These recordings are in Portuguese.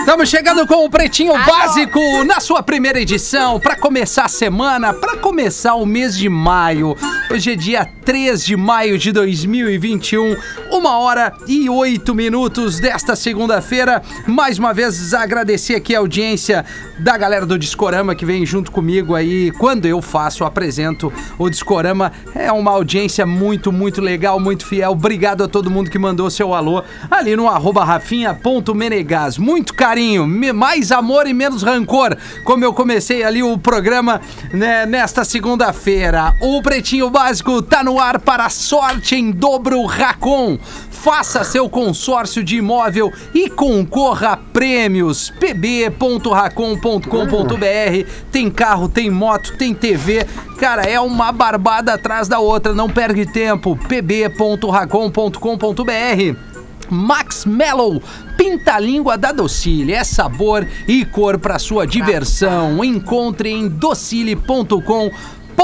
Estamos chegando com o Pretinho Básico na sua primeira edição, para começar a semana, para começar o mês de maio. Hoje é dia 3 de maio de 2021, uma hora e oito minutos desta segunda-feira. Mais uma vez agradecer aqui a audiência da galera do Discorama que vem junto comigo aí. Quando eu faço, apresento o Discorama, é uma audiência muito, muito legal, muito fiel. Obrigado a todo mundo que mandou seu alô ali no arroba rafinha.menegas. Muito carinho, mais amor e menos rancor, como eu comecei ali o programa né, nesta segunda-feira. O Pretinho Básico tá no ar para a sorte em dobro Racon. Faça seu consórcio de imóvel e concorra a prêmios. pb.racon.com.br Tem carro, tem moto, tem TV. Cara, é uma barbada atrás da outra. Não perde tempo. pb.racon.com.br Max Mellow, pinta a língua da Docile, é sabor e cor para sua diversão. Encontre em docile.com.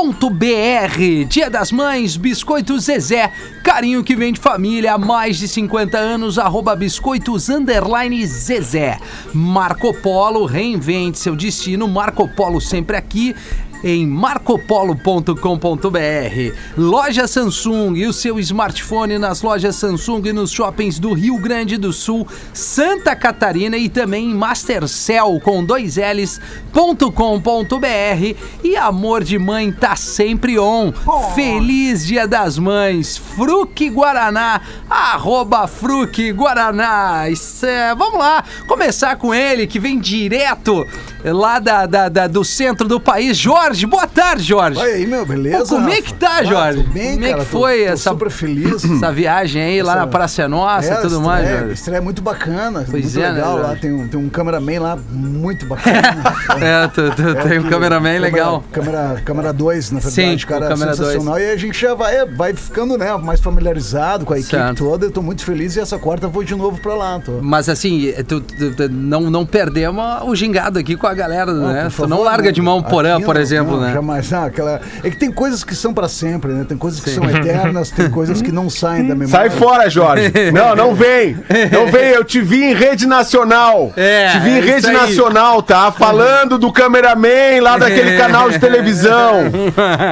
.br Dia das Mães, Biscoitos Zezé, carinho que vem de família há mais de 50 anos, arroba biscoitos underline Zezé. Marco Polo, reinvente seu destino, Marco Polo sempre aqui em marcopolo.com.br. Loja Samsung e o seu smartphone nas lojas Samsung e nos shoppings do Rio Grande do Sul, Santa Catarina e também em Mastercell com dois L's.com.br. E amor de mãe tá sempre on. Feliz Dia das Mães. Fruque Guaraná, arroba Fruque Guaraná. Isso é- vamos lá, começar com ele que vem direto lá da, da- da- do centro do país. Jorge, boa tarde, Jorge. Olha aí, meu, beleza? Pô, como é que tá, Rafa? Jorge? Ah, bem, Como é que foi tô, tô essa- super feliz. Essa viagem aí lá Essa- na Praça é Nossa e É, tudo mais, Jorge. Estreia muito bacana, Pois muito é, né, legal lá. Jorge? Tem um, tem um cameraman lá muito bacana. É, tu, tu tem um cameraman legal. Câmera, câmera 2, na verdade, Sim, cara câmera dois. sensacional. E a gente já vai, vai ficando, né, mais familiarizado com a equipe Certo. toda. Eu tô muito feliz e essa quarta vou de novo pra lá. Tô. Mas assim, tu, tu- tu- não, não perdemos o gingado aqui com a galera, né? por Tu favor, não larga de mão Porã, por exemplo, não, né? Jamais. Não, aquela... É que tem coisas que são pra sempre, né? Tem coisas que são eternas, tem coisas que não saem da memória. Sai fora, Jorge. Não, não vem. Não vem. Eu te vi em rede nacional. É, te vi em é rede nacional, tá? Falando do cameraman lá daquele canal de televisão.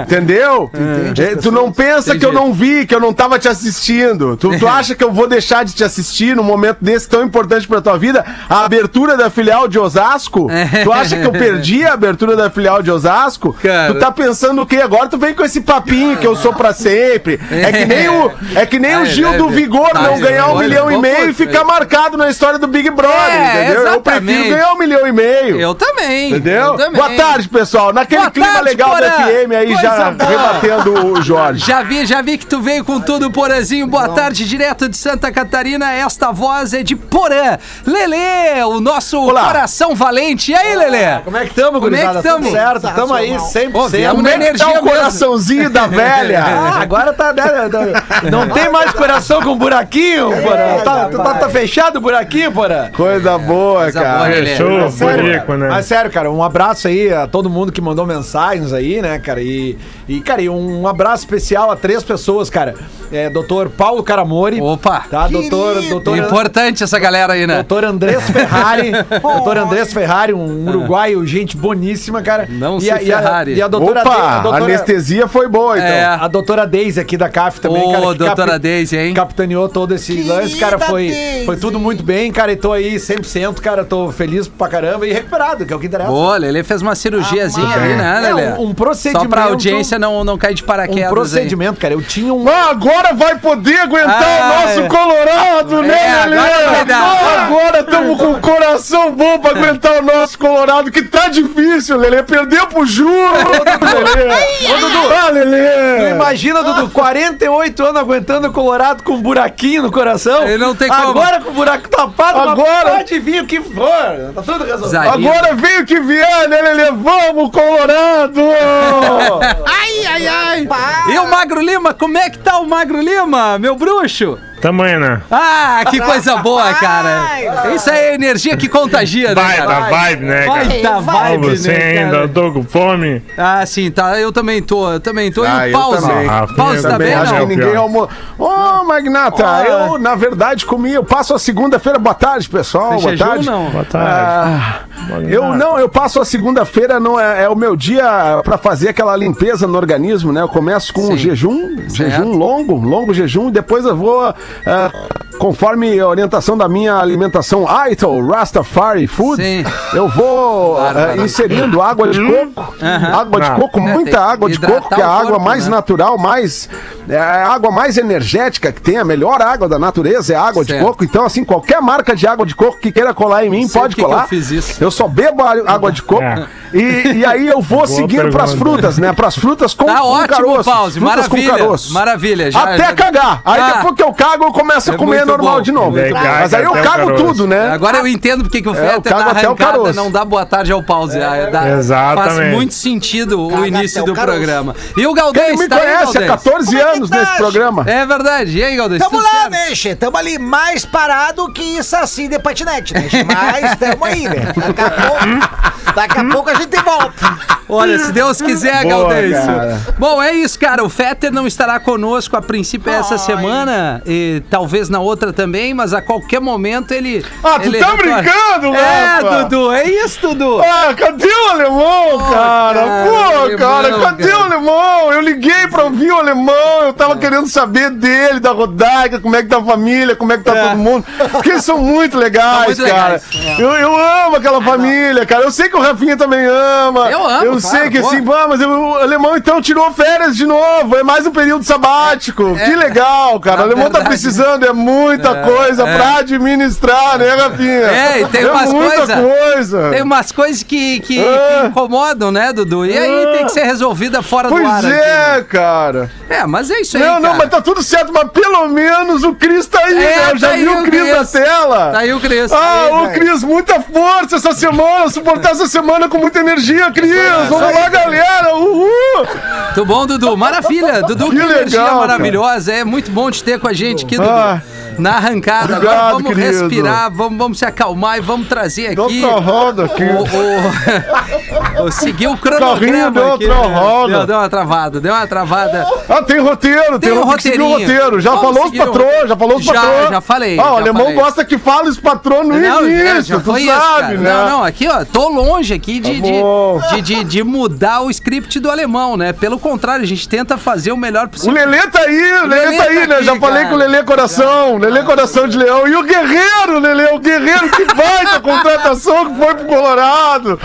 Entendeu? entende as É, Tu não pensa que eu Entendi. não vi, que eu não tava te assistindo. Tu, tu acha que eu vou deixar de te assistir num momento desse tão importante pra tua vida? A abertura da filial de Osasco? Tu acha que eu perdi a abertura da filial de Osasco? Cara. Tu tá pensando o quê? Agora tu vem com esse papinho que eu sou pra sempre. É que nem o, é que nem o É, Gil é, do é. Vigor Tá, não ganhar um milhão e meio e ficar marcado na história do Big Brother, É, entendeu? Eu prefiro ganhar um milhão e meio. Eu também. Entendeu? eu também. Boa tarde, pessoal. Naquele Boa clima tarde, legal da. FM aí, Coisa já boa. rebatendo o Jorge. Já vi, já vi que tu veio com tudo, Porazinho. Boa tarde, direto de Santa Catarina. Esta voz é de Porã. Lelê, o nosso Olá. coração valente. E aí, Lelê? Como é que estamos, Como é que? Tudo certo, tamo aí, 100%. Pô, viemos Como na é que energia tá o coraçãozinho da velha? Ah, agora tá. né, Não tem mais coração com buraquinho, porra. Tá, tá, tá fechado o buraquinho, porra. Coisa boa, Coisa boa, cara. Sério, Bonico, cara, né? Mas sério, cara, um abraço aí a todo mundo que mandou mensagens aí, né, cara? E, e cara, e um abraço especial a três pessoas, cara. É, doutor Paulo Caramori. Opa. Tá, doutor. doutor Importante essa galera aí, né? Doutor Andrés Ferrari. doutor Andrés Ferrari, um uruguaio, gente boníssima, cara. Não e se a, e a- Ferrari. E a doutora Opa, De- a doutora- anestesia foi boa, então. É. A doutora Deise aqui da CAF também, Ô, cara. doutora capi- Deise, hein? Capitaneou todo esse lance, cara. Foi, foi tudo muito bem, cara. E tô aí 100%, cara. Tô feliz pra caramba e recuperado, que é o que interessa. Boa, Lelê fez uma cirurgiazinha ali, né, É, Lelê? um- um procedimento- Só pra audiência não, não cair de um paraquedas procedimento, cara. Eu tinha um. Ah, agora vai poder aguentar Ah, o nosso. Colorado, né, É, Lelê? agora. Agora estamos com o coração bom pra aguentar o nosso Colorado, que tá difícil, Lelê. Perdeu pro Ju, Lelê. Ô, Dudu. Ah, Tu Lelê. imagina, Dudu, 48 anos aguentando o Colorado com um buraquinho no coração. Ele não tem como. Agora com o buraco tapado, Agora- pode vir o que for. Tá tudo resolvido. Agora vem o que vier, né, Lelê? Vamos, Colorado! Ai, ai, ai. E o Magro Lima, como é que tá o Magro Lima, meu bruxo? Tamanho, né? Ah, que coisa boa, cara. Isso aí é energia que contagia, né, Baita cara? vibe, né, cara? Baita Ó, vibe, você né, ainda cara? tô com fome? Ah, sim, tá. Eu também tô, eu também tô. Ah, e o Pause? também. Ah, tá também bem, Acho não? que não? ninguém almoçou. Ô, Magnata, Ah. eu, na verdade, comi. Eu passo a segunda-feira. Boa tarde, pessoal. Boa jejum, tarde. não? Boa tarde. Ah, eu não, eu passo a segunda-feira, não é, é o meu dia pra fazer aquela limpeza no organismo, né? Eu começo com um Sim. jejum, Certo. jejum longo, longo jejum, e depois eu vou, ah, conforme a orientação da minha alimentação Aito Rastafari Food, Sim. eu vou Bárbaro. inserindo água de coco, água de coco, É, muita água de coco, que é a água corpo, mais né? natural, mais é a água mais energética que tem, a melhor água da natureza é a água de Certo. coco. Então, assim, qualquer marca de água de coco que queira colar em mim, sei pode colar. eu fiz isso. Eu só bebo a- água de coco. É. E, e aí eu vou seguindo pras pergunta. frutas, né? Pras frutas com, Tá com ótimo, caroço. Pause. Frutas com Maravilha. caroço. Maravilha. Já, Até já- cagar. Aí Ah. depois que eu cago, eu começo a É comer muito normal bom. de novo. Legal, Mas aí eu cago caroço. tudo, né? Agora eu entendo porque que o É, Fetter cago na até o arrancada não dá boa tarde ao pause. Ah, dá- Exatamente. Faz muito sentido o Caga início do programa. E o Galdês, Quem me tá aí, conhece há Galdês? 14 Como é anos tá, nesse Chico? programa. É verdade. E aí, Galdês? Tamo lá, certo? né, Che? Tamo ali mais parado que saci de patinete, né, che? Mas tamo aí, né? Daqui a pouco, daqui a pouco a gente volta. Olha, se Deus quiser, cara. Bom, é isso, cara. O Fetter não estará conosco a princípio essa semana e talvez na outra também, mas a qualquer momento ele. Ah, tu ele tá retorna. brincando, É, Rafa? Dudu, é isso, Dudu. Ah, cadê o alemão, cara? cara, Pô, alemão, cara, cadê cara. o alemão? Eu liguei pra ouvir o alemão, eu tava querendo saber dele, da Rodaica, como é que tá a família, como é que tá todo mundo. Porque eles são muito legais, São muito cara. legais, é. Eu, eu amo aquela família, cara. Eu sei que o Rafinha também ama. Eu amo, Eu sei que pô. assim, ah, mas eu- o alemão então tirou férias de novo. É mais um período sabático. Que legal, cara. O alemão tá verdade, precisando, é muita coisa pra administrar, né, Rafinha? É, e tem umas muita coisa-. Tem umas coisas que, que, É. que incomodam, né, Dudu? E aí tem que ser resolvida fora do Pois ar. é, aqui, cara. né? É, mas é isso aí. Não, não, cara. mas tá tudo certo, mas pelo menos o Cris tá aí, É, né? Eu já tá vi o o Cris na tela. Tá aí o Cris. Ah, Aí, velho. Cris, muita força essa semana, suportar essa semana com muita energia, Cris. Vamos lá, galera. Uhul. Muito bom, Dudu. Maravilha. Dudu, que, Que energia legal, maravilhosa. É muito bom te ter com a gente Dudu. Ah. Na arrancada. Obrigado, Agora vamos querido. respirar, vamos, vamos se acalmar e vamos trazer aqui. outra roda aqui. O, o, o- seguir o cronograma deu aqui. outra né? roda. Deu, deu uma travada, deu uma travada. Ah, tem roteiro, tem, Tem um o roteirinho. roteiro. Já Vamos falou os o patrões, já falou os Já, patrões. já falei, Ah, o já alemão falei. gosta que fale os patrões no Não, início, já, já tu foi sabe, isso, cara. né? Não, não, aqui, ó, tô longe aqui de, Tá de, de, de, de mudar o script do alemão, né? Pelo contrário, a gente tenta fazer o melhor O possível. Lelê tá aí, o Lelê, Lelê tá aí, tá né? aqui, Já falei cara. com o Lelê Coração, Lelê Coração de Leão. E o Guerreiro, Lelê, o Guerreiro, que baita contratação que foi pro Colorado.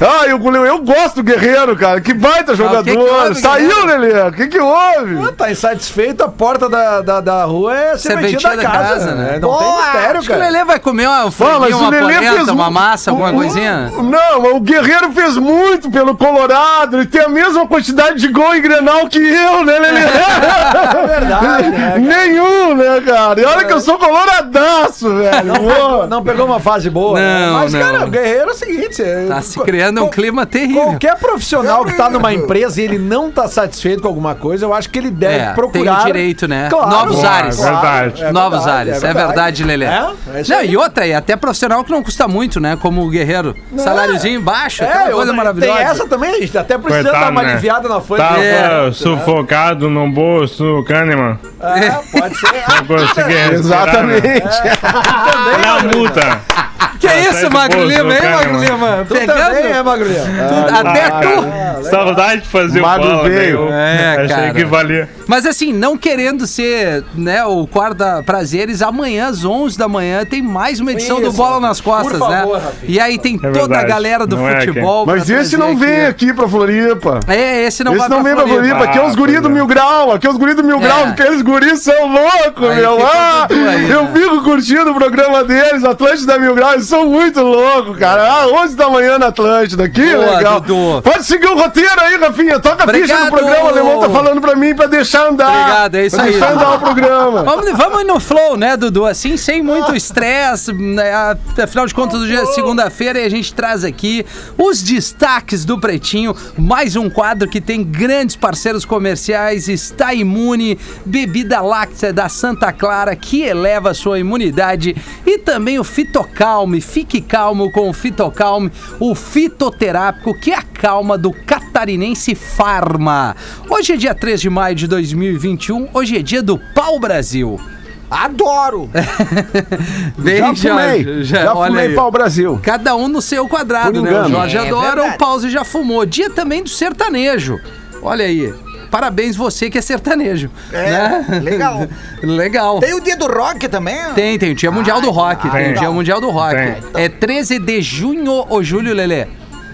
Ah, eu, eu gosto do Guerreiro, cara, que baita jogador. que que houve, Saiu? Lelê, o que que houve? Tá insatisfeito, a porta da, da, da rua é serventia da casa, né? Não tem Boa! mistério, Acho que o cara. Lelê vai comer uma Ah, franguinha, o uma Lelê fez polenta, uma massa, alguma o- coisinha. Não, o Guerreiro fez muito pelo Colorado. Ele tem a mesma quantidade de gol em Grenal que eu, né, Lelê? É verdade, né? Nenhum, né, cara? E olha que eu sou coloradaço, velho. Pô. Não pegou uma fase boa. né? Não, Mas, não. cara, o Guerreiro é o seguinte: você- Tá se criando um clima terrível. Qualquer profissional que tá numa empresa e ele não tá satisfeito com alguma coisa, eu acho que ele deve É, procurar. tem o direito, né? Claro, Novos claro, ares. claro. Verdade. É Novos verdade, ares, é verdade, Lelê. É, é isso não, aí. e outra, e até profissional que não custa muito, né? Como o Guerreiro. Saláriozinho baixo, É, aquela eu- coisa maravilhosa. Tem essa também, a gente até precisando Coitado, dar uma né? aliviada na folha. Tava É. sufocado no bolso do Kahneman. É, pode ser. Não consegui respirar, Exatamente. né? Olha a multa. Que Tá isso, Magro Lima, hein. Magro Lima? Tu também é, Magrinho. Tu- até Ah, tu. cara, Saudade de fazer Magro o bola, né? veio. É, Achei que valia. Mas assim, não querendo ser, né, o quarta prazeres, amanhã às 11 da manhã tem mais uma edição do. Bola nas Costas, Por favor, né? E aí tem toda a galera do Não é, futebol. Mas esse não vem aqui pra Floripa. É, esse não esse vai não vem pra Floripa. Aqui é os Ah, guris do é. Mil Grau. Aqui é os guris do Mil É. Grau. Aqueles guris são loucos, meu. Ah, eu né? fico curtindo o programa deles, Atlântida Mil Grau. Eles são muito loucos, cara. Ah, 11 da manhã na Atlântida. Que Boa, legal. Dudu. Pode seguir o roteiro aí, Rafinha. Toca a ficha Obrigado. do programa. O Alemão tá falando pra mim pra deixar andar. Obrigado, é isso pra aí. deixar andar o programa. Vamos, vamos no flow, né, Dudu? Assim, sem muito estresse. né, Afinal de contas, hoje é segunda-feira e a gente traz aqui os destaques do Pretinho. Mais um quadro que tem grandes parceiros comerciais. Está imune, bebida láctea da Santa Clara, que eleva a sua imunidade. E também o Fitocalme, fique calmo com o Fitocalme, o fitoterápico que acalma do catarinense Farma. Hoje é dia 3 de maio de 2021, hoje é dia do Pau Brasil. Adoro! Bem, Já fumei, já, olha fumei aí. pau Brasil. Cada um no seu quadrado, Por né? O. Jorge É adora, verdade. o Pause já fumou. Dia também do sertanejo. Olha aí. Parabéns você que é sertanejo. É, né? legal. legal. Tem o dia do rock também? Tem, tem o Dia Mundial do Rock. Tem o tem. Dia Mundial do Rock. Tem. É 13 de junho ou julho, Lelê?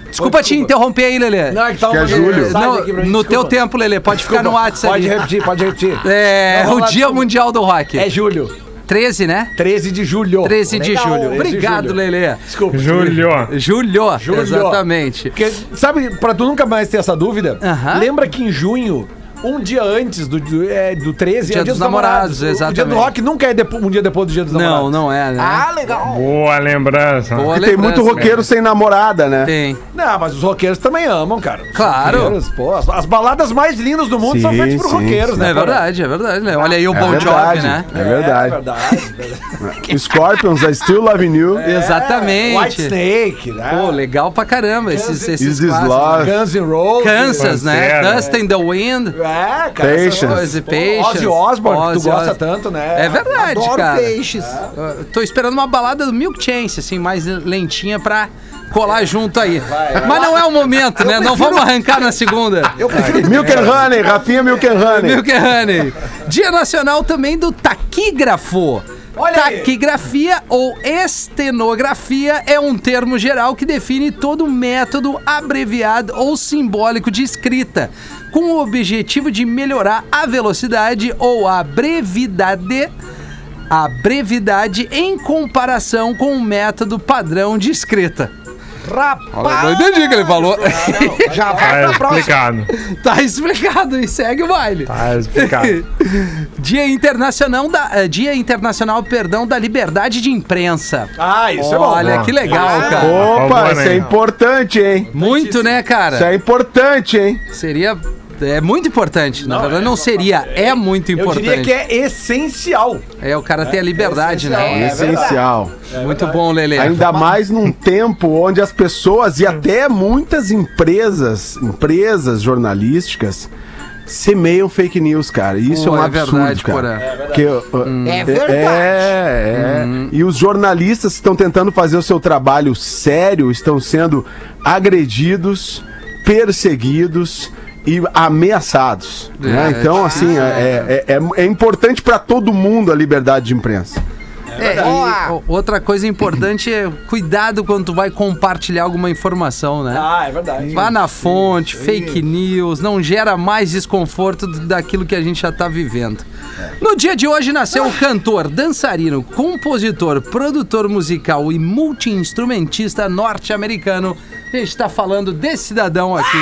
Desculpa te interromper aí, Lelê. Não, é que tá que é julho. Não, aqui pra mim, no desculpa. teu tempo, Lelê, pode ficar no WhatsApp Pode repetir, pode repetir. É, Não, o Dia desculpa. Mundial do Rock. É julho. 13, né? 13 de julho. 13 de Legal. julho. 13 de Obrigado, julho. Lelê. Desculpa. Júlio. Julho, Julho. exatamente. Porque, sabe, pra tu nunca mais ter essa dúvida, Aham. lembra que em junho, um dia antes do, do, é, do 13, Dia é o dia dos dos namorados, namorados. O- O dia exatamente. do rock nunca é depo- um dia depois do dia dos Não, namorados. não é, né? Ah, legal. Boa lembrança. Boa E tem muito lembrança, roqueiro sem namorada, né? Tem. Não, mas os roqueiros também amam, cara. Os Claro. pô, as, as baladas mais lindas do mundo são Sim, feitas por sim, roqueiros, sim. né? É verdade, é verdade. né? Olha aí o É Bon Jovi, verdade, né? É verdade. É verdade. Scorpions, I Still Loving You. É. Exatamente. White Snake, né? Pô, legal pra caramba esses, esses Is. Love? Guns N' Roses. Kansas, né? Dust in the Wind. É, cara. Pô, Pô, Patience. Ozzy Osbourne, que tu Ozzy gosta Os- tanto, né? É verdade, Adoro cara. peixes. Eu Tô esperando uma balada do Milk Chance, assim, mais lentinha pra colar junto aí. Mas não é o momento, né? Não vamos arrancar na segunda. Eu prefiro Milk and Honey, Rafinha Milk and Honey. Milk and Honey. Dia Nacional também do taquígrafo. Olha aí. Taquigrafia ou estenografia é um termo geral que define todo método abreviado ou simbólico de escrita, com o objetivo de melhorar a velocidade ou a brevidade a brevidade em comparação com o método padrão de escrita. rapaz. Não entendi o que ele falou. Já vai Tá pra próxima. explicado. tá explicado e segue o baile. Tá explicado. Dia Internacional da eh, Dia Internacional, perdão, da Liberdade de Imprensa. Ah, isso é bom. Olha que legal, cara. Opa, Por favor, isso é importante, hein? Muito, né, Isso cara? é importante, hein? Seria é muito importante. Na Não, verdade, é- não seria, é muito Eu importante. diria que é essencial. É o cara ter a liberdade, essencial, né? É Essencial. muito bom, Lele. Ainda mais num tempo onde as pessoas e até muitas empresas, empresas jornalísticas, semeiam fake news, cara. Isso Pô, é um é absurdo, verdade, cara. Porã. Porque, uh, É verdade. É, é. E os jornalistas que estão tentando fazer o seu trabalho sério estão sendo agredidos, perseguidos e ameaçados. né? É, Então, assim, é, é, é- é importante para todo mundo a liberdade de imprensa. É, e o- outra coisa importante é cuidado quando tu vai compartilhar alguma informação, né? Ah, é verdade. Vá na fonte, fake news, não gera mais desconforto do- daquilo que a gente já tá vivendo. No dia de hoje nasceu o cantor, dançarino, compositor, produtor musical e multi-instrumentista norte-americano. A gente tá falando desse cidadão aqui.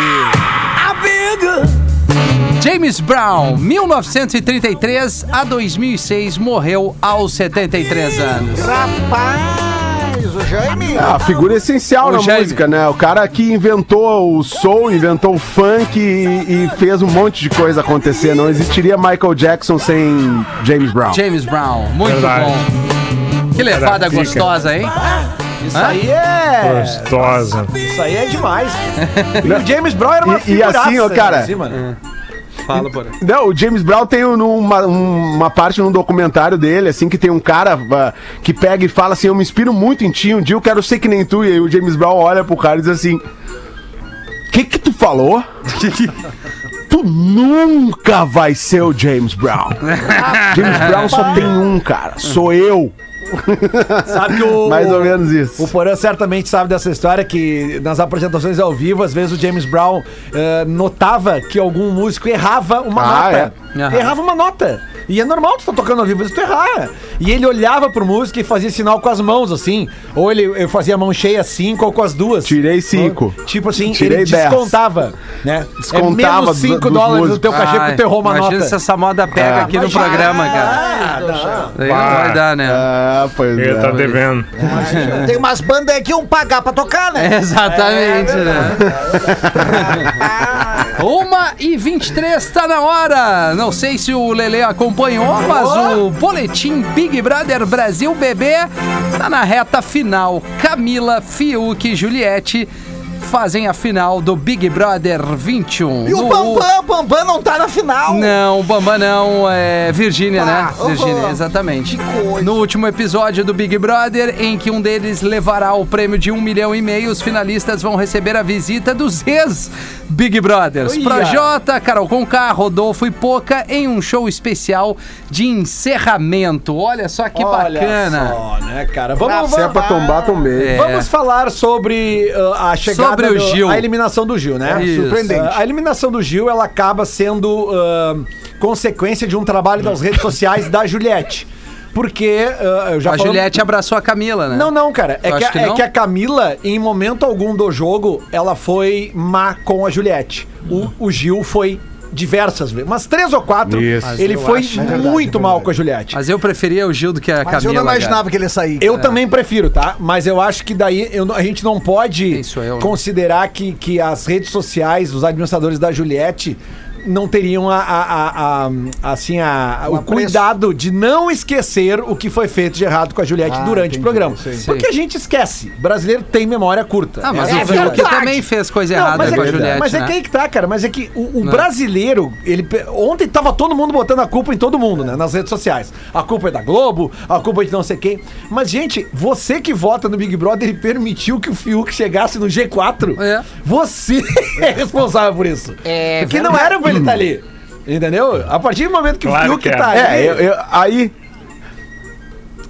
James Brown, 1933 a 2006, morreu aos 73 anos. Rapaz, o Jaime. É a figura essencial Ô, na Jaime. música, né? O cara que inventou o soul, inventou o funk e, e fez um monte de coisa acontecer. Não existiria Michael Jackson sem James Brown. James Brown, muito Verdade. bom. Que levada gostosa, hein? Isso aí é. Gostosa. Isso aí é demais. E o James Brown era uma E- e assim, ó, cara, assim, mano. Fala, por Não, o James Brown tem um- uma, um- uma parte num documentário dele, assim, que tem um cara ah, que pega e fala assim: Eu me inspiro muito em ti, um dia eu quero ser que nem tu. E aí o James Brown olha pro cara e diz assim: O que que tu falou? tu nunca vai ser o James Brown. James Brown só tem um, cara. Sou eu. Sabe que o. Mais ou menos isso. O Porã certamente sabe dessa história que nas apresentações ao vivo, às vezes o James Brown eh, notava que algum músico errava uma Ah, nota. é? Errava uma nota. E é normal tu tá tocando ao vivo, mas tu errar. E ele olhava pro músico e fazia sinal com as mãos, assim. Ou ele, ele fazia a mão cheia cinco ou com as duas. Tirei cinco. Tipo assim, Tirei ele dez. descontava, né? Descontava é menos 5 dos dólares no músicos. teu cachê Ai, por ter errou uma imagina nota. se essa moda pega Ah, aqui no programa, cara. Ah, não. Vai dar, né? Ah, pois Ele é. tá devendo. Tem umas bandas aí que iam pagar pra tocar, né? Exatamente, né? Uma e 23 tá na hora. Não sei se o Lele acompanhou acompanhou, mas o boletim Big Brother Brasil Bebê tá na reta final. Camila, Fiuk e Juliette fazem a final do Big Brother 21. E o No- Bambam, o Bambam não tá na final. Não, o Bambam não, é Virgínia, Ah, né? uhum. Virgínia, exatamente. No último episódio do Big Brother, em que um deles levará o prêmio de um milhão e meio, os finalistas vão receber a visita dos ex-Big Brothers. Olha. Projota, Carol Conká, Rodolfo e Poca em um show especial de encerramento. Olha só que Olha bacana. só, né, cara? Vamos, Se é vamos, pra tombar, tombei. É. vamos falar sobre uh, a chegada Sobre o do- Gil. a eliminação do Gil, né? Isso. Surpreendente. Uh, a eliminação do Gil, ela acaba sendo uh, consequência de um trabalho das redes sociais da Juliette. Porque uh, eu já A Juliette abraçou a Camila, né? Não, não, cara. É que, a- que é não. que a Camila, em momento algum do jogo, ela foi má com a Juliette. O, o Gil foi diversas vezes. Umas três ou quatro. Isso. Ele eu foi acho, é verdade, muito é mal verdade. com a Juliette. Mas eu preferia o Gil do que a Mas Camila. eu não imaginava cara. que ele ia sair. Eu também prefiro, tá? Mas eu acho que daí eu a gente não pode Isso, eu, considerar que, que as redes sociais, os administradores da Juliette, não teriam a, a- a- a- assim, a, o cuidado de não esquecer o que foi feito de errado com a Juliette Ah, durante entendi, o programa. Porque a gente esquece. Brasileiro tem memória curta. Ah, mas o é a Fiuk verdade. também fez coisa Não, errada mas é, com a que, Juliette, mas é né? que aí que tá, cara. Mas é que o, o brasileiro, ele pe- ontem tava todo mundo botando a culpa em todo mundo, né? Nas redes sociais. A culpa é da Globo, a culpa é de não sei quem. Mas, gente, você que vota no Big Brother e permitiu que o Fiuk chegasse no G4, É. você é responsável por isso. É Porque não verdade. era pra ele estar ali. Entendeu? A partir do momento que Claro o Fiuk que é. tá ali. É, eu, eu- aí.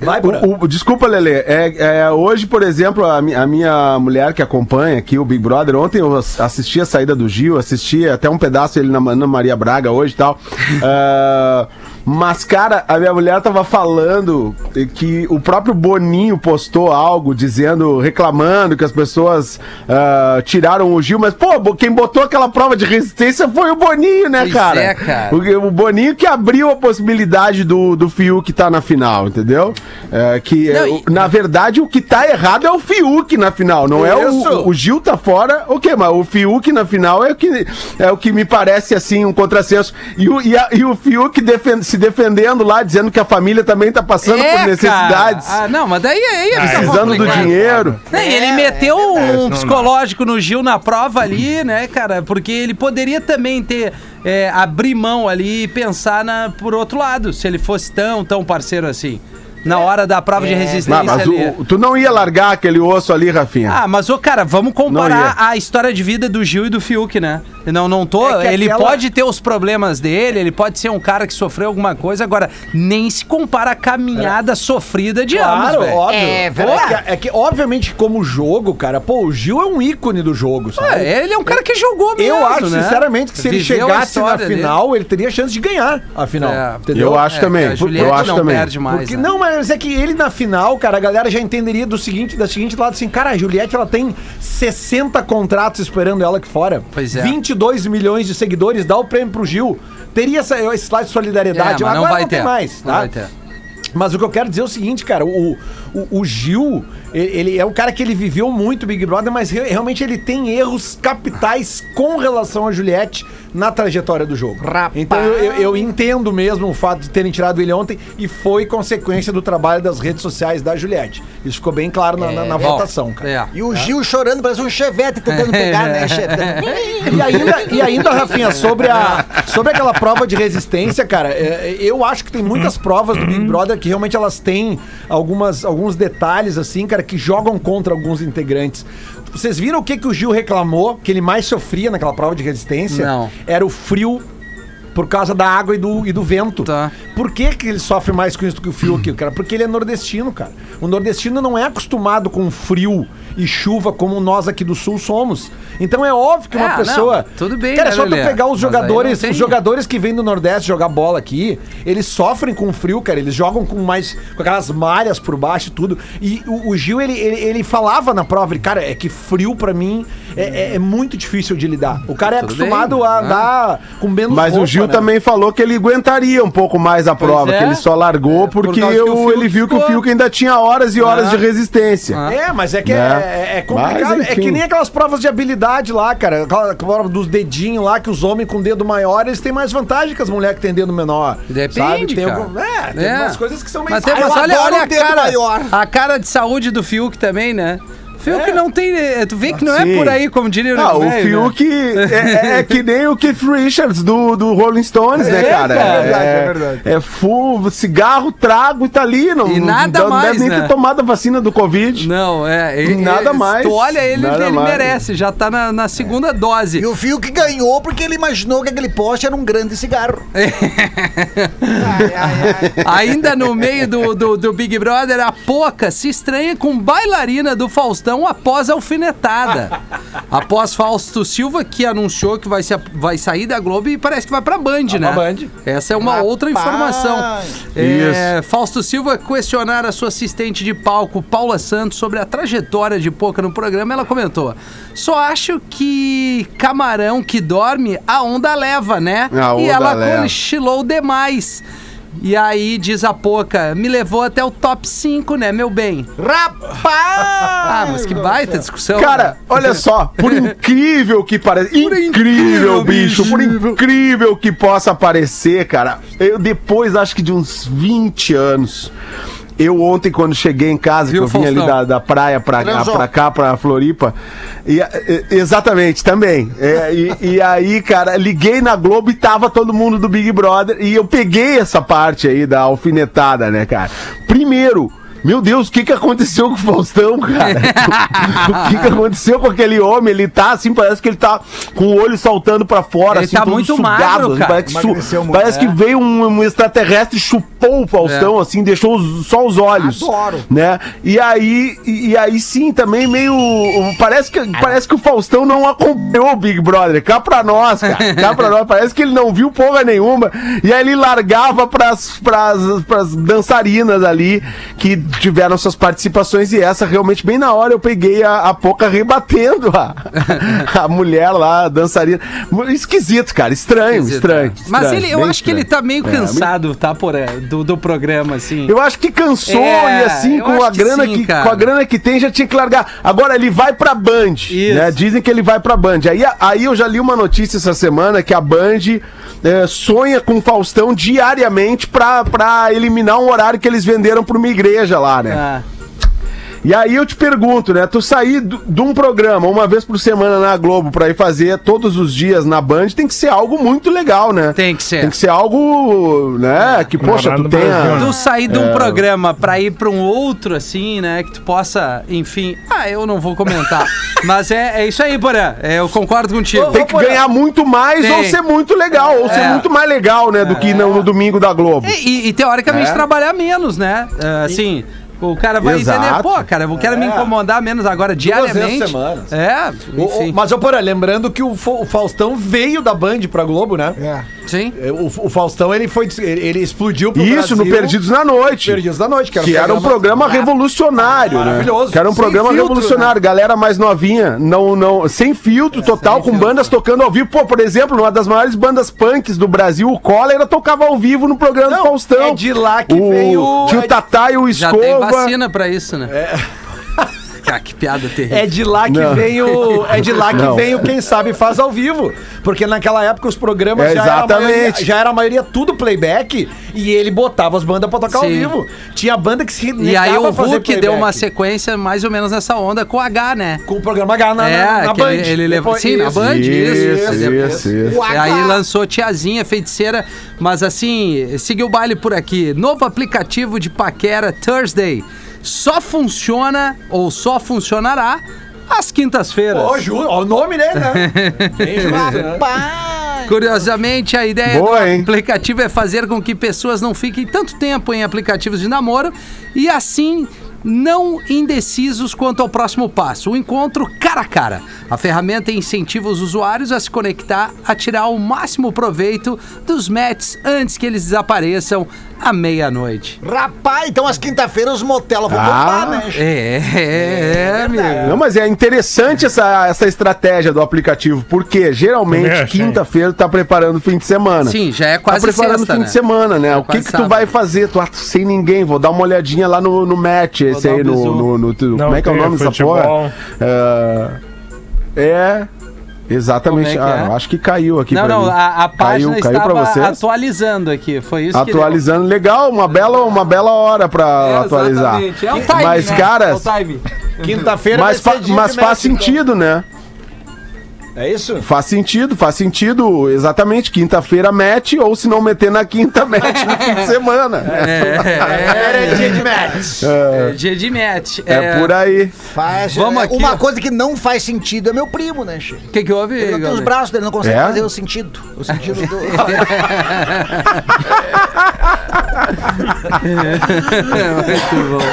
Vai. O, o- desculpa, Lele. É, é, hoje, por exemplo, a, mi- a minha mulher que acompanha aqui o Big Brother, ontem eu ass- assisti a saída do Gil, assisti até um pedaço ele na Ana Maria Braga hoje e tal. Ah, mas, cara, a minha mulher tava falando que o próprio Boninho postou algo dizendo, reclamando que as pessoas ah, tiraram o Gil, mas, pô, quem botou aquela prova de resistência foi o Boninho, né, Pois cara? é, cara. O, o Boninho que abriu a possibilidade do, do Fiuk tá na final, entendeu? É, que, é, Não, o- e- na verdade, o que tá errado é o Fiuk na final, não é o, o Gil tá fora, ok, mas o Fiuk na final é o que, é o que me parece, assim, um contrassenso. E o, e a- e o Fiuk defen- se defendendo lá, dizendo que a família também tá passando É, por necessidades, cara. Ah, não, mas daí aí Ah, fica precisando do complicado. dinheiro. Não, e ele meteu isso um psicológico no Gil na prova ali, né, cara? Porque ele poderia também ter é, abrir mão ali e pensar na, por outro lado, se ele fosse tão, tão parceiro assim. Na hora da prova de resistência Não, mas ali. o- tu não ia largar aquele osso ali, Rafinha. Ah, mas, ô, cara, vamos comparar a história de vida do Gil e do Fiuk, né? Não, não tô. É ele aquela- pode ter os problemas dele, ele pode ser um cara que sofreu alguma coisa, agora nem se compara a caminhada sofrida de ambos, Claro, velho. óbvio. É verdade. É que, é que, obviamente, como jogo, cara, pô, o Gil é um ícone do jogo, sabe? É, ele é um cara que jogou mesmo, Eu acho, né? sinceramente, que se ele Viveu a chegasse na história dele. final, ele teria chance de ganhar a final. É. Entendeu? Eu acho também, eu acho não também. perde mais. Porque, né? Não, mas é que ele na final, cara, a galera já entenderia do seguinte, da seguinte lado assim, cara, a Juliette ela tem 60 contratos esperando ela aqui fora. Pois é. 22 milhões de seguidores, dá o prêmio pro Gil. Teria essa, esse lado de solidariedade, É, mas não agora vai não tem ter. mais, Não tá? vai ter. Mas o que eu quero dizer é o seguinte, cara, o, o, o Gil, ele, ele é um cara que ele viveu muito Big Brother, mas re- realmente ele tem erros capitais com relação a Juliette na trajetória do jogo. Rapaz. Então eu, eu- eu entendo mesmo o fato de terem tirado ele ontem e foi consequência do trabalho das redes sociais da Juliette. Isso ficou bem claro na, na- na Bom, votação, cara. É. E o Gil chorando, parece um chevette tentando pegar, né, chefe? E ainda, e ainda, Rafinha, sobre, a, sobre aquela prova de resistência, cara, é, eu acho que tem muitas provas do Big Brother que realmente elas têm algumas, alguns detalhes, assim, cara, que jogam contra alguns integrantes. Vocês viram o que, que o Gil reclamou, que ele mais sofria naquela prova de resistência? Não. Era o frio por causa da água e do, e do vento. Tá. Por que, que ele sofre mais com isso do que o Fiuk, cara? Porque ele é nordestino, cara. O nordestino não é acostumado com frio e chuva como nós aqui do sul somos. Então é óbvio que uma É, pessoa. não, tudo bem, Cara, é né, só tu pegar os jogadores, os jogadores que vêm do Nordeste jogar bola aqui, eles sofrem com frio, cara. Eles jogam com mais. com aquelas malhas por baixo e tudo. E o, o Gil, ele, ele, ele falava na prova, ele, cara, é que frio pra mim é, é- é muito difícil de lidar. O cara é Tudo acostumado bem. a andar com menos Mas o roupa, Gil né? também falou que ele aguentaria um pouco mais a prova, é. que ele só largou por porque o eu- ele viu que o. Fiuk ainda tinha horas e horas Ah. de resistência. Ah. É, mas é que Né? É, é complicado. Mas, é que nem aquelas provas de habilidade lá, cara. Aquela prova dos dedinhos lá, que os homens com dedo maior, eles têm mais vantagem que as mulheres que têm dedo menor. Depende, sabe? Tem cara. algum- é, tem É. umas coisas que são meio... Mas, mas eu olha, olha a cara, maior. a cara de saúde do Fiuk também, né? Fiuk É. não tem. eh, Tu vê que não Sim. é por aí, como diria Ah, o velho, né? Fiuk é, é que nem o Keith Richards do, do Rolling Stones, né, É, cara? cara, é verdade, é verdade. É full, cigarro, trago e tá ali. Não, E não- nada não mais, deve nem né? ter tomado a vacina do Covid. Não, é. ele- Nada mais, Tu olha ele, nada ele mais. merece, já tá na, na segunda dose. E o Fio que ganhou porque ele imaginou que aquele poste era um grande cigarro. ai, ai, ai. Ainda no meio do, do, do Big Brother, a Poca se estranha com bailarina do Faustão após a alfinetada. após Fausto Silva, que anunciou que vai, se, vai sair da Globo e parece que vai pra Band, né? Band. Essa é uma Rapaz. outra informação. É, Fausto Silva questionar a sua assistente de palco, Paula Santos, sobre a trajetória de Poca no programa, ela comentou: Só acho que camarão que dorme, a onda leva, né? A e onda ela leva. cochilou demais. E aí, diz a Poca, me levou até o top 5, né, meu bem? Rapaz! Ah, mas que baita discussão. Cara, né? olha só, por incrível que pareça. Incrível, incrível, bicho, por incrível que possa parecer, cara. Eu depois, acho que de uns 20 anos. Eu ontem, quando cheguei em casa, Viu, que eu vim ali Faustão? da, da praia pra, Transou. pra cá, pra Floripa. E, e- exatamente, também. É, e, e aí, cara, liguei na Globo e tava todo mundo do Big Brother. E eu peguei essa parte aí da alfinetada, né, cara? Primeiro. Meu Deus, o que que aconteceu com o Faustão, cara? o que que aconteceu com aquele homem? Ele tá assim, parece que ele tá com o olho saltando pra fora, Ele assim, tá todo muito sugado, magro, assim, cara. Parece, que, muito, parece é. que veio um, um extraterrestre e chupou o Faustão, assim, deixou os- só os olhos. Adoro. Né? E aí, e, e aí sim, também meio. Parece que, parece que o Faustão não acompanhou o Big Brother. Cá pra nós, cara. Cá pra nós. Parece que ele não viu porra nenhuma. E aí ele largava pras, pras, pras dançarinas ali que tiveram suas participações. E essa realmente, bem na hora, eu peguei a, a Poca rebatendo a, a mulher lá, a dançarina. Esquisito, cara. Estranho, Esquisito, estranho. é. Mas estranho, ele, eu acho que ele estranho. tá meio É, cansado, tá, por, do, do programa, assim. eu acho que cansou É, e assim, com a que grana sim, que, com a grana que tem, já tinha que largar. Agora ele vai pra Band, Isso. né? Dizem que ele vai pra Band. Aí, aí eu já li uma notícia essa semana que a Band é, sonha com Faustão diariamente pra, pra eliminar um horário que eles venderam pra uma igreja lá, né? Ah, E aí eu te pergunto, né? Tu sair de um programa uma vez por semana na Globo pra ir fazer todos os dias na Band tem que ser algo muito legal, né? Tem que ser. Tem que ser algo, né? Que, poxa, tu tenha... Brasil, tu sair de É. um programa pra ir pra um outro, assim, né? Que tu possa, enfim. Ah, eu não vou comentar. Mas é, é isso aí, Porã. É, eu concordo contigo. Tem que ganhar muito mais Tem. ou ser muito legal, ou ser É. muito mais legal, né, do que no, no domingo da Globo. E, e- e, teoricamente É. trabalhar menos, né? Assim. O cara vai Exato. entender, pô, cara, eu quero me É. incomodar menos agora vezes diariamente. semanas. É, O- o- mas, ô, porra, lembrando que o, o Faustão veio da Band pra Globo, né? É. Sim. É, O, o Faustão, ele foi. Ele, ele explodiu pro Isso, no Brasil. Perdidos na Noite. Perdidos da Noite, que era, Que era um programa revolucionário, né? Maravilhoso. Que era um Sem programa filtro, revolucionário. Galera mais novinha, não, não, sem filtro total, com bandas tocando ao vivo. Pô, por exemplo, uma das maiores bandas punks do Brasil, o Cólera, tocava ao vivo no programa Não, do Faustão. é de lá que o, veio- Tinha o Tatá e o tem vacina pra isso, né? Cara, que piada terrível. É de lá que Não. vem o. É de lá que Não. vem o Quem Sabe Faz ao vivo. Porque naquela época os programas É, já, era a maioria, exatamente. já era a maioria tudo playback e ele botava as bandas pra tocar ao Sim. vivo. Tinha banda que se E aí o a fazer Hulk deu uma sequência mais ou menos nessa onda com o H, né? Com o programa H na, É, na, na que Band. ele- ele levou- sim, na Band, isso, Isso, isso, isso, isso. E aí lançou Tiazinha Feiticeira, mas assim, seguiu o baile por aqui. Novo aplicativo de paquera Thursday. Só funciona ou só funcionará às quintas-feiras. Ó, Ju, ó, o nome dele, né? Bem né? Rapaz! Curiosamente, a ideia Boa, do hein? aplicativo é fazer com que pessoas não fiquem tanto tempo em aplicativos de namoro e assim não indecisos quanto ao próximo passo, o encontro cara a cara. A ferramenta incentiva os usuários a se conectar, a tirar o máximo proveito dos matches antes que eles desapareçam à meia-noite. Rapaz, então as quinta-feiras os motel vão Ah. bombar, né? É, é, amigo. Não, mas é interessante essa, essa estratégia do aplicativo, porque geralmente achei. quinta-feira tá preparando o fim de semana. Sim, já é quase tá preparando sexta, o fim né? de semana, né? É o que que tu sábado. vai fazer? Tu ah, sem ninguém, vou dar uma olhadinha lá no, no match, esse aí, no, no, no- Não Como é que é o tem nome dessa porra? É. é, Exatamente. É ah, é? eu acho que caiu aqui Não, pra não, mim. a, a página caiu, caiu vocês? atualizando aqui, foi isso que Atualizando, legal, uma bela, uma bela hora pra deu. É, atualizar. exatamente. É o time, Mas, né? caras, É. Quinta-feira mas, vai fa- mas de faz sentido, né? É isso? Faz sentido, faz sentido, exatamente. Quinta-feira mete, ou se não meter na quinta, mete no fim de semana. É, dia de match. É, dia de match. É, por aí. Faz, Vamos é, aqui, Uma coisa que não faz sentido é meu primo, né? O que, que houve, Ele não tem os braços dele, não consegue É? fazer o sentido. O sentido do.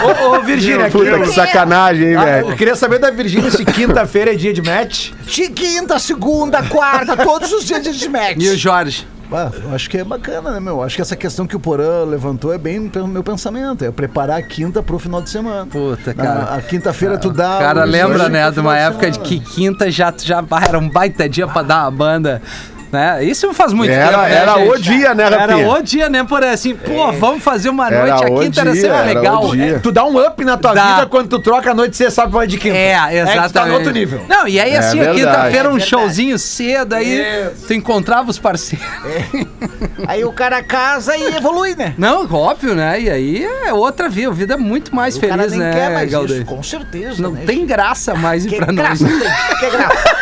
Ô, ô Virgínia, Puta que sacanagem, hein, ah, velho. eu queria saber da Virgínia se quinta-feira é dia de match. De quinta, segunda, quarta, todos os dias de match. E o Jorge? Ah, eu acho que é bacana, né, meu? Acho que essa questão que o Porã levantou é bem pelo meu pensamento. É preparar a quinta pro final de semana. Puta, Na- cara. a quinta-feira tu dá. O cara lembra, né, de uma época de semana. que quinta já, já era um baita dia pra dar uma banda. Né? Isso faz muito Era- tempo, né, era gente? o dia, né, Era Rafinha? o dia, né, por assim, pô, vamos fazer uma Era noite, a era era o legal. dia. Tu dá um up na tua Dá. vida quando tu troca a noite e você sabe que vai de quinta. É, É que exatamente. tu tá no outro nível. Não, e aí É assim, a verdade. quinta-feira um É showzinho cedo, aí Isso. tu encontrava os parceiros. Aí o cara casa e evolui, né? Não, óbvio, né? E aí é outra vida, vida é muito mais o cara feliz, nem né, quer mais isso, com certeza. Não né? tem graça mais ir Que pra nós. graça tem, que graça.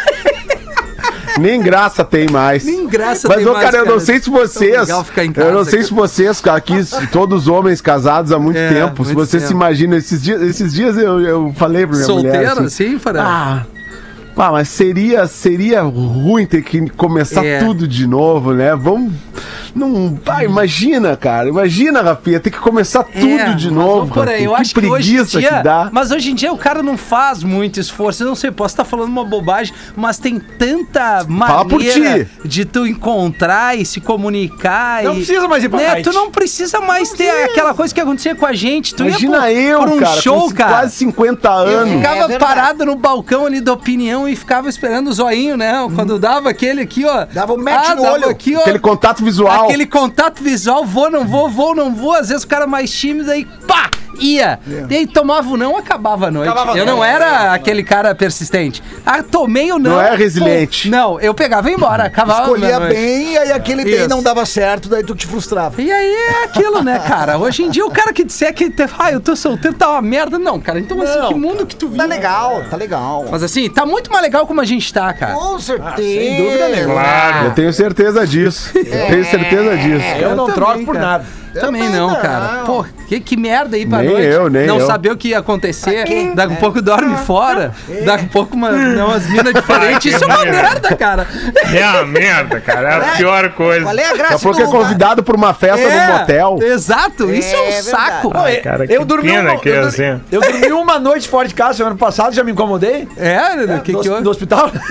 Nem graça tem mais. Nem graça Mas, tem ô, mais, cara, eu não sei se vocês. ficar em eu não casa, sei cara. se vocês, aqui, se todos homens casados há muito É, tempo, se muito vocês se tempo. imaginam, esses dias, esses dias eu, eu falei pra minha mulher. Solteiro, assim, assim, Farão? Ah, pá, mas seria, seria ruim ter que começar É. tudo de novo, né? Vamos. Não, imagina, cara. Imagina, Rafinha, ter que começar tudo É, de novo. por aí. Eu que acho que hoje em preguiça dia, que dá. Mas hoje em dia o cara não faz muito esforço. Eu não sei, posso estar falando uma bobagem, mas tem tanta por maneira ti. de tu encontrar e se comunicar. Não e, precisa mais ir pra né. Tu não precisa mais ter aquela coisa que acontecia com a gente. Tu Imagina ia eu, por um cara, show, com cara. quase 50 anos. Ficava É parado no balcão ali da opinião e ficava esperando o zoinho, né? Quando dava aquele aqui, ó. Dava um match no dava olho. Aqui, ó, Aquele contato visual. Aquele contato visual, vou, não vou, vou, não vou. Às vezes o cara mais tímido aí, pá, ia. E aí tomava o não, acabava a noite. Acabava eu não noite. era aquele cara persistente. Ah, tomei o não. Não é resiliente. pô, Não, eu pegava e embora, acabava a Escolhia noite. bem, aí aquele bem não dava certo, daí tu te frustrava. E aí é aquilo, né, cara? Hoje em dia o cara que disser que ah, eu tô solteiro tá uma merda. Não, cara, então assim, Não, que mundo que tu vive? Tá legal, tá legal. Mas assim, tá muito mais legal como a gente tá, cara. Com certeza. sem dúvida nenhuma. Claro. Eu tenho certeza disso. Eu tenho certeza disso. Eu, não também, troco por cara. nada. Também também não, não. cara. Pô, que, que merda aí pra Nem noite. eu, nem não eu. saber o que ia acontecer. Daqui a pouco dorme fora. Daqui a pouco uma, não, umas minas diferentes. Isso é uma merda, cara. É uma merda, cara. É a pior coisa. Qual é a Daqui a graça pouco é do- convidado pra uma festa É, no motel. Exato, isso é um É saco. Pô, Ai, cara, eu que dormi pena uma, que é eu, assim. eu dormi uma noite fora de casa semana passada, já me incomodei. É, o que no, que no hospital.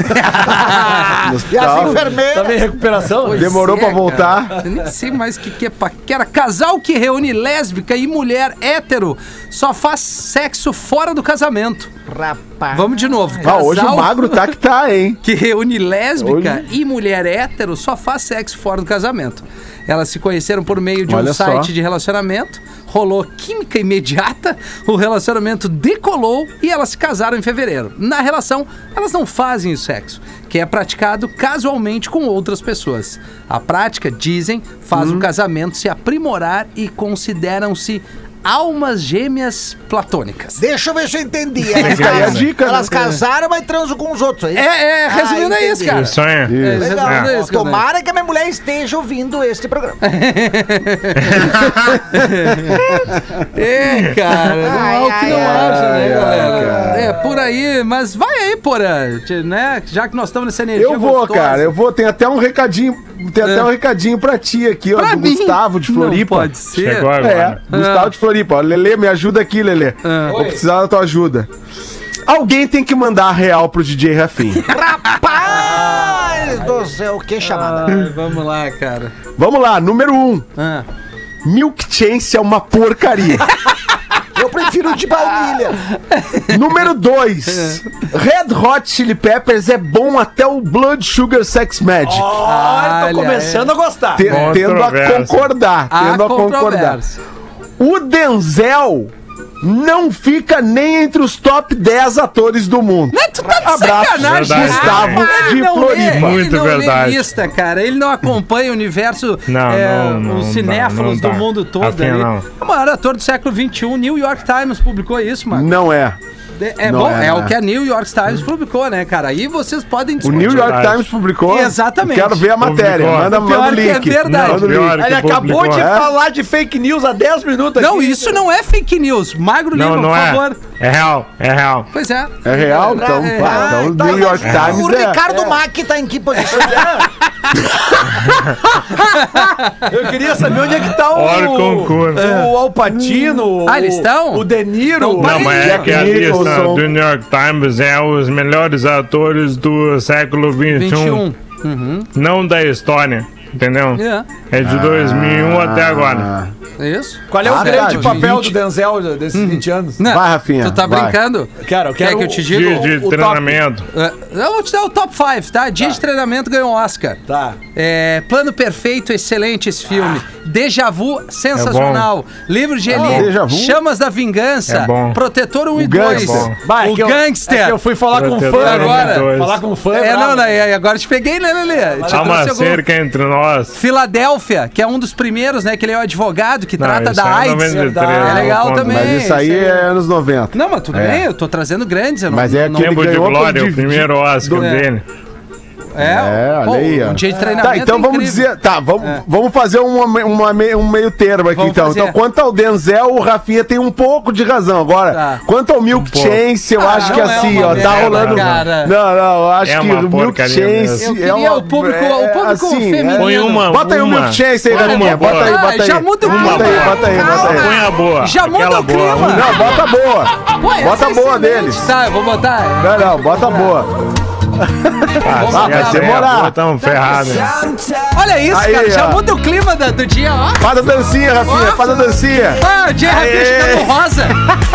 No E hospital. as enfermeiras. Tava em recuperação. Pois Demorou é, pra voltar. Eu nem sei mais o que, que é paquera. Casal que reúne lésbica e mulher hétero só faz sexo fora do casamento. Rapaz. Vamos de novo. Ah, hoje o Casal- magro tá que tá, hein? que reúne lésbica Hoje- e mulher hétero só faz sexo fora do casamento. Elas se conheceram por meio de um Olha só. site de relacionamento, rolou química imediata, o relacionamento decolou e elas se casaram em fevereiro. Na relação, elas não fazem o sexo, que é praticado casualmente com outras pessoas. A prática, dizem, faz Hum. o casamento se aprimorar e consideram-se almas gêmeas platônicas. Deixa eu ver se eu entendi. Elas, a casam- dica, né? elas casaram, mas transam com os outros. aí. É, é, resumindo Ah, é isso, cara. Isso aí. É, Isso. Legal. é isso. Tomara que a minha mulher esteja ouvindo este programa. É, cara, não há o que não Ai, ai, haja, né, ai, galera? É, por aí, mas vai aí, porra, né? Já que nós estamos nessa energia Eu vou, gostosa. cara. Eu vou. Tem até um recadinho. Tem até um recadinho pra ti aqui, ó. Pra do mim? Gustavo de Floripa. Não pode ser. Chegou É, agora. Gustavo de Floripa Floripa. Ó, Lelê, me ajuda aqui, Lelê. Ah. Vou precisar da tua ajuda. Alguém tem que mandar a real pro DJ Rafinha. Rapaz do céu, que chamada. Ai, vamos lá, cara. Vamos lá, número um. Ah. Milk Chance é uma porcaria. Eu prefiro de baunilha. número dois. Red Hot Chili Peppers é bom até o Blood Sugar Sex Magic. Olha, tô começando a gostar. Controverso. tendo a concordar. Há Tendo a concordar. O Denzel não fica nem entre os top 10 atores do mundo. Não, tu tá de Abraço, sacanagem, Verdade. Gustavo cara. de Ele não Floripa. lê, Muito ele não verdade. Lê lista, cara. Ele não acompanha o universo, Não, é, não, os cinéfilos do dá. mundo todo. Ali. não. É o maior ator do século XXI. New York Times publicou isso, mano. Não é. É, Não bom, é, é, não o é. que a New York Times publicou, né, cara? Aí vocês podem O discutir. New York Verdade. Times publicou. Exatamente. Quero ver a matéria. Publicou. Manda, O pior manda o que é link. verdade. Manda o Pior link. que Ele acabou publicou. de É? falar de fake news há 10 minutos Não, aqui. isso não é fake news. Magro Não, Lima, não por é. favor. É real, é real. Pois é. É real? Então, É, pá, é. então o New York Times O é. Ricardo Mack tá em que posição? Eu queria saber onde é que tá o. O. O Alpatino. Ah, eles estão? O De Niro. Então, Não, mas é Jack que a lista Nicholson. do New York Times é os melhores atores do século XXI. 21. Não da história, entendeu? É. É de 2001 até agora. É isso? Qual é o Ah, grande cara, papel 20. do Denzel desses 20 anos? Não, Vai, Rafinha, Tu tá vai. brincando? Quero, eu Quer quero que eu te o- diga? Dia o- de o treinamento. É, Eu vou te dar o top 5, tá? Dia de treinamento ganhou um Oscar. Tá. É, Plano Perfeito, excelente esse filme. Deja Vu, sensacional. Livro de Eli, Vu? Chamas da Vingança. É bom. Protetor 1 e O 2. Gangster. Vai, O que eu- Gangster. é que eu fui falar com um Protetor fã agora. Falar com um fã. É, bravo. não, não, é, agora te peguei, né, Lelê? Há uma algum- cerca entre nós. Filadélfia, que é um dos primeiros, né? Que ele é o advogado que Não, trata da é AIDS. 93, É legal também. Mas isso aí isso aí. é anos 90. Não, mas tudo É. bem, eu tô trazendo grandes. Eu não, Mas é não, aquele Tempo de ganhou glória, o primeiro Oscar dele. É, É, olha aí. Um dia de treinamento. Tá, então é vamos incrível. dizer. Tá, vamos, vamos fazer uma, uma um meio termo aqui, Vamos então. fazer. Então, quanto ao Denzel, o Rafinha tem um pouco de razão. Agora, Tá. quanto ao Milk pouco. Chance, eu Ah, acho que é assim, ó, tá rolando. cara. Não, não, eu acho É que o Milk Chance é uma. o público- é, o público assim, feminino. Põe uma. Bota aí o uma. Milk Chance aí, Rafinha. uma Bota aí, boa. bota aí. Já muda o Bota clima. aí, bota aí, bota aí. Põe a boa. Já muda o boa. clima. Não, bota a boa. Bota a é boa deles. Tá, eu vou botar. Não, não, bota a boa. Ah, demorar. boa, Tamo ferrado. Olha isso, Aí, cara. Já ó. muda o clima da- do dia, ó. Faz a dancinha, Rafinha, faz a dancinha. Ah, o dia Rafinha chegando rosa.